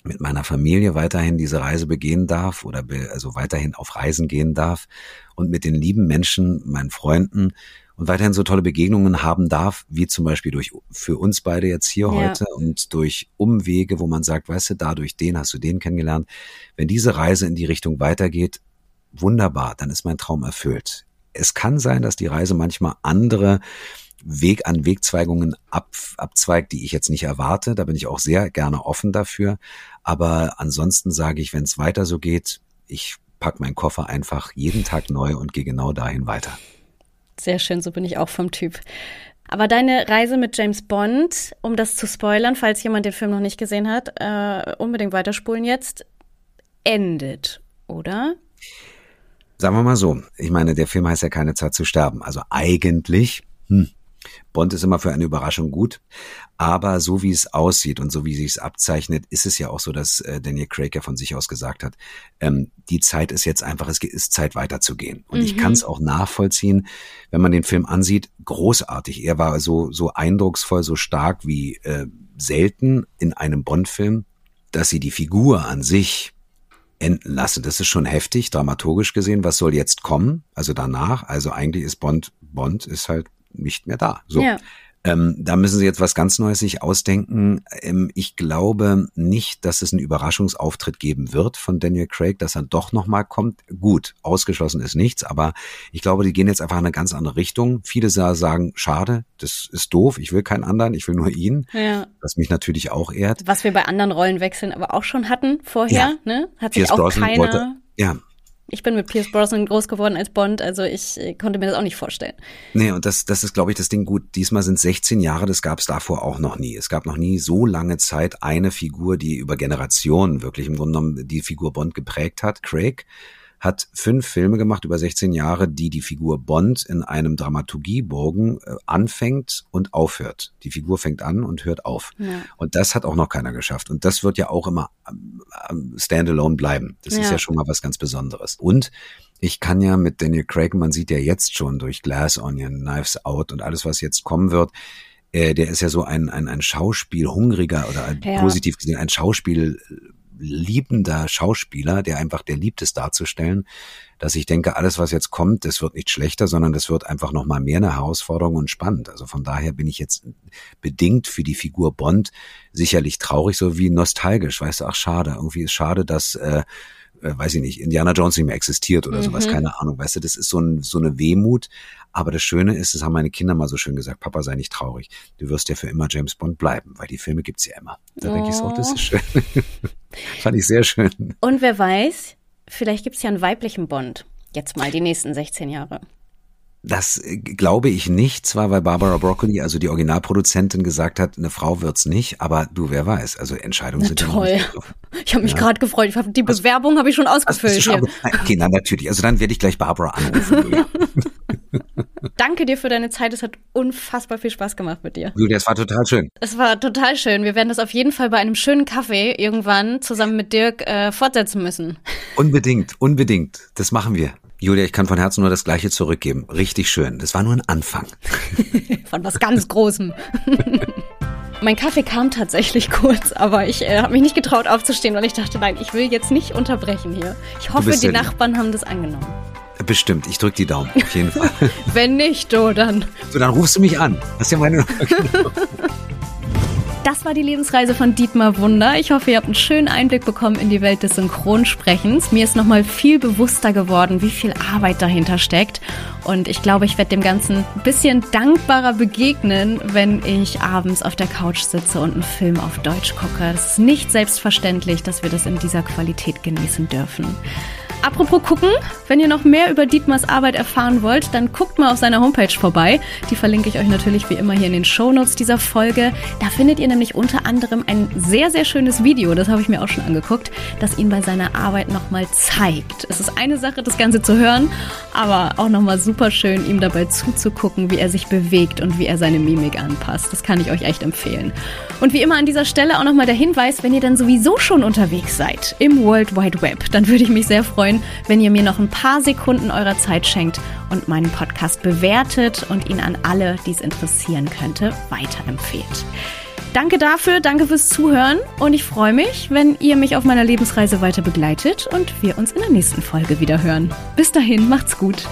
mit meiner Familie weiterhin diese Reise begehen darf oder be, also weiterhin auf Reisen gehen darf und mit den lieben Menschen, meinen Freunden und weiterhin so tolle Begegnungen haben darf, wie zum Beispiel durch für uns beide jetzt hier Ja. heute und durch Umwege, wo man sagt, weißt du, dadurch den hast du den kennengelernt. Wenn diese Reise in die Richtung weitergeht, wunderbar, dann ist mein Traum erfüllt. Es kann sein, dass die Reise manchmal andere Weg an Wegzweigungen ab, abzweigt, die ich jetzt nicht erwarte. Da bin ich auch sehr gerne offen dafür. Aber ansonsten sage ich, wenn es weiter so geht, ich pack meinen Koffer einfach jeden Tag neu und gehe genau dahin weiter. Sehr schön, so bin ich auch vom Typ. Aber deine Reise mit James Bond, um das zu spoilern, falls jemand den Film noch nicht gesehen hat, äh, unbedingt weiterspulen jetzt, endet, oder? Sagen wir mal so, ich meine, der Film heißt ja keine Zeit zu sterben. Also eigentlich, hm, Bond ist immer für eine Überraschung gut, aber so wie es aussieht und so wie sich es abzeichnet, ist es ja auch so, dass äh, Daniel Craig ja von sich aus gesagt hat, ähm, die Zeit ist jetzt einfach, es ist Zeit weiterzugehen. Und ich Mhm. kann es auch nachvollziehen, wenn man den Film ansieht, großartig. Er war so so eindrucksvoll, so stark wie äh, selten in einem Bond-Film, dass sie die Figur an sich enden lassen. Das ist schon heftig, dramaturgisch gesehen. Was soll jetzt kommen? Also danach? Also eigentlich ist Bond, Bond ist halt nicht mehr da. So. Ja. Ähm, da müssen sie jetzt was ganz Neues sich ausdenken. Ähm, ich glaube nicht, dass es einen Überraschungsauftritt geben wird von Daniel Craig, dass er doch nochmal kommt. Gut, ausgeschlossen ist nichts, aber ich glaube, die gehen jetzt einfach in eine ganz andere Richtung. Viele sagen, schade, das ist doof, ich will keinen anderen, ich will nur ihn. Ja. Was mich natürlich auch ehrt. Was wir bei anderen Rollenwechseln aber auch schon hatten vorher, ja. ne? Hat sich Pierce auch Brosnan keiner... Wollte, ja, ich bin mit Pierce Brosnan groß geworden als Bond, also ich äh, konnte mir das auch nicht vorstellen. Nee, und das, das ist, glaube ich, das Ding gut. Diesmal sind 16 Jahre, das gab es davor auch noch nie. Es gab noch nie so lange Zeit eine Figur, die über Generationen wirklich im Grunde genommen die Figur Bond geprägt hat. Craig hat fünf Filme gemacht über 16 Jahre, die die Figur Bond in einem Dramaturgiebogen äh, anfängt und aufhört. Die Figur fängt an und hört auf. Ja. Und das hat auch noch keiner geschafft. Und das wird ja auch immer standalone bleiben. Das ja. ist ja schon mal was ganz Besonderes. Und ich kann ja mit Daniel Craig, man sieht ja jetzt schon durch Glass Onion, Knives Out und alles, was jetzt kommen wird, äh, der ist ja so ein, ein, ein Schauspiel hungriger oder ja. positiv gesehen ein Schauspiel liebender Schauspieler, der einfach, der liebt es darzustellen, dass ich denke, alles, was jetzt kommt, das wird nicht schlechter, sondern das wird einfach nochmal mehr eine Herausforderung und spannend. Also von daher bin ich jetzt bedingt für die Figur Bond sicherlich traurig, so wie nostalgisch. Weißt du, ach schade, irgendwie ist schade, dass äh, äh, weiß ich nicht, Indiana Jones nicht mehr existiert oder mhm. sowas, keine Ahnung, weißt du, das ist so, ein, so eine Wehmut. Aber das Schöne ist, das haben meine Kinder mal so schön gesagt, Papa sei nicht traurig, du wirst ja für immer James Bond bleiben, weil die Filme gibt's ja immer. Da oh. denke ich so, oh, das ist schön. Fand ich sehr schön. Und wer weiß, vielleicht gibt's ja einen weiblichen Bond, jetzt mal die nächsten 16 Jahre. Das äh, glaube ich nicht, zwar weil Barbara Broccoli, also die Originalproduzentin, gesagt hat, eine Frau wird's nicht, aber du, wer weiß, also Entscheidungen Na sind toll. ja noch Ich habe mich ja. gerade gefreut, ich hab, die Bewerbung habe ich schon ausgefüllt. Schon, okay, na natürlich, also dann werde ich gleich Barbara anrufen. Danke dir für deine Zeit, es hat unfassbar viel Spaß gemacht mit dir. Julia, es war total schön. Es war total schön, wir werden das auf jeden Fall bei einem schönen Kaffee irgendwann zusammen mit Dirk äh, fortsetzen müssen. Unbedingt, unbedingt, das machen wir. Julia, ich kann von Herzen nur das Gleiche zurückgeben. Richtig schön. Das war nur ein Anfang. von was ganz Großem. mein Kaffee kam tatsächlich kurz, aber ich äh, habe mich nicht getraut aufzustehen, weil ich dachte, nein, ich will jetzt nicht unterbrechen hier. Ich hoffe, die Nachbarn haben das angenommen. Bestimmt, ich drücke die Daumen, auf jeden Fall. Wenn nicht, du dann. So, dann rufst du mich an. Das ist ja meine. Das war die Lebensreise von Dietmar Wunder. Ich hoffe, ihr habt einen schönen Einblick bekommen in die Welt des Synchronsprechens. Mir ist nochmal viel bewusster geworden, wie viel Arbeit dahinter steckt. Und ich glaube, ich werde dem Ganzen ein bisschen dankbarer begegnen, wenn ich abends auf der Couch sitze und einen Film auf Deutsch gucke. Es ist nicht selbstverständlich, dass wir das in dieser Qualität genießen dürfen. Apropos gucken, wenn ihr noch mehr über Dietmars Arbeit erfahren wollt, dann guckt mal auf seiner Homepage vorbei. Die verlinke ich euch natürlich wie immer hier in den Shownotes dieser Folge. Da findet ihr nämlich unter anderem ein sehr, sehr schönes Video, das habe ich mir auch schon angeguckt, das ihn bei seiner Arbeit nochmal zeigt. Es ist eine Sache, das Ganze zu hören, aber auch nochmal super schön, ihm dabei zuzugucken, wie er sich bewegt und wie er seine Mimik anpasst. Das kann ich euch echt empfehlen. Und wie immer an dieser Stelle auch nochmal der Hinweis, wenn ihr dann sowieso schon unterwegs seid im World Wide Web, dann würde ich mich sehr freuen, freuen, wenn ihr mir noch ein paar Sekunden eurer Zeit schenkt und meinen Podcast bewertet und ihn an alle, die es interessieren könnte, weiterempfehlt. Danke dafür, danke fürs Zuhören und ich freue mich, wenn ihr mich auf meiner Lebensreise weiter begleitet und wir uns in der nächsten Folge wieder hören. Bis dahin, macht's gut.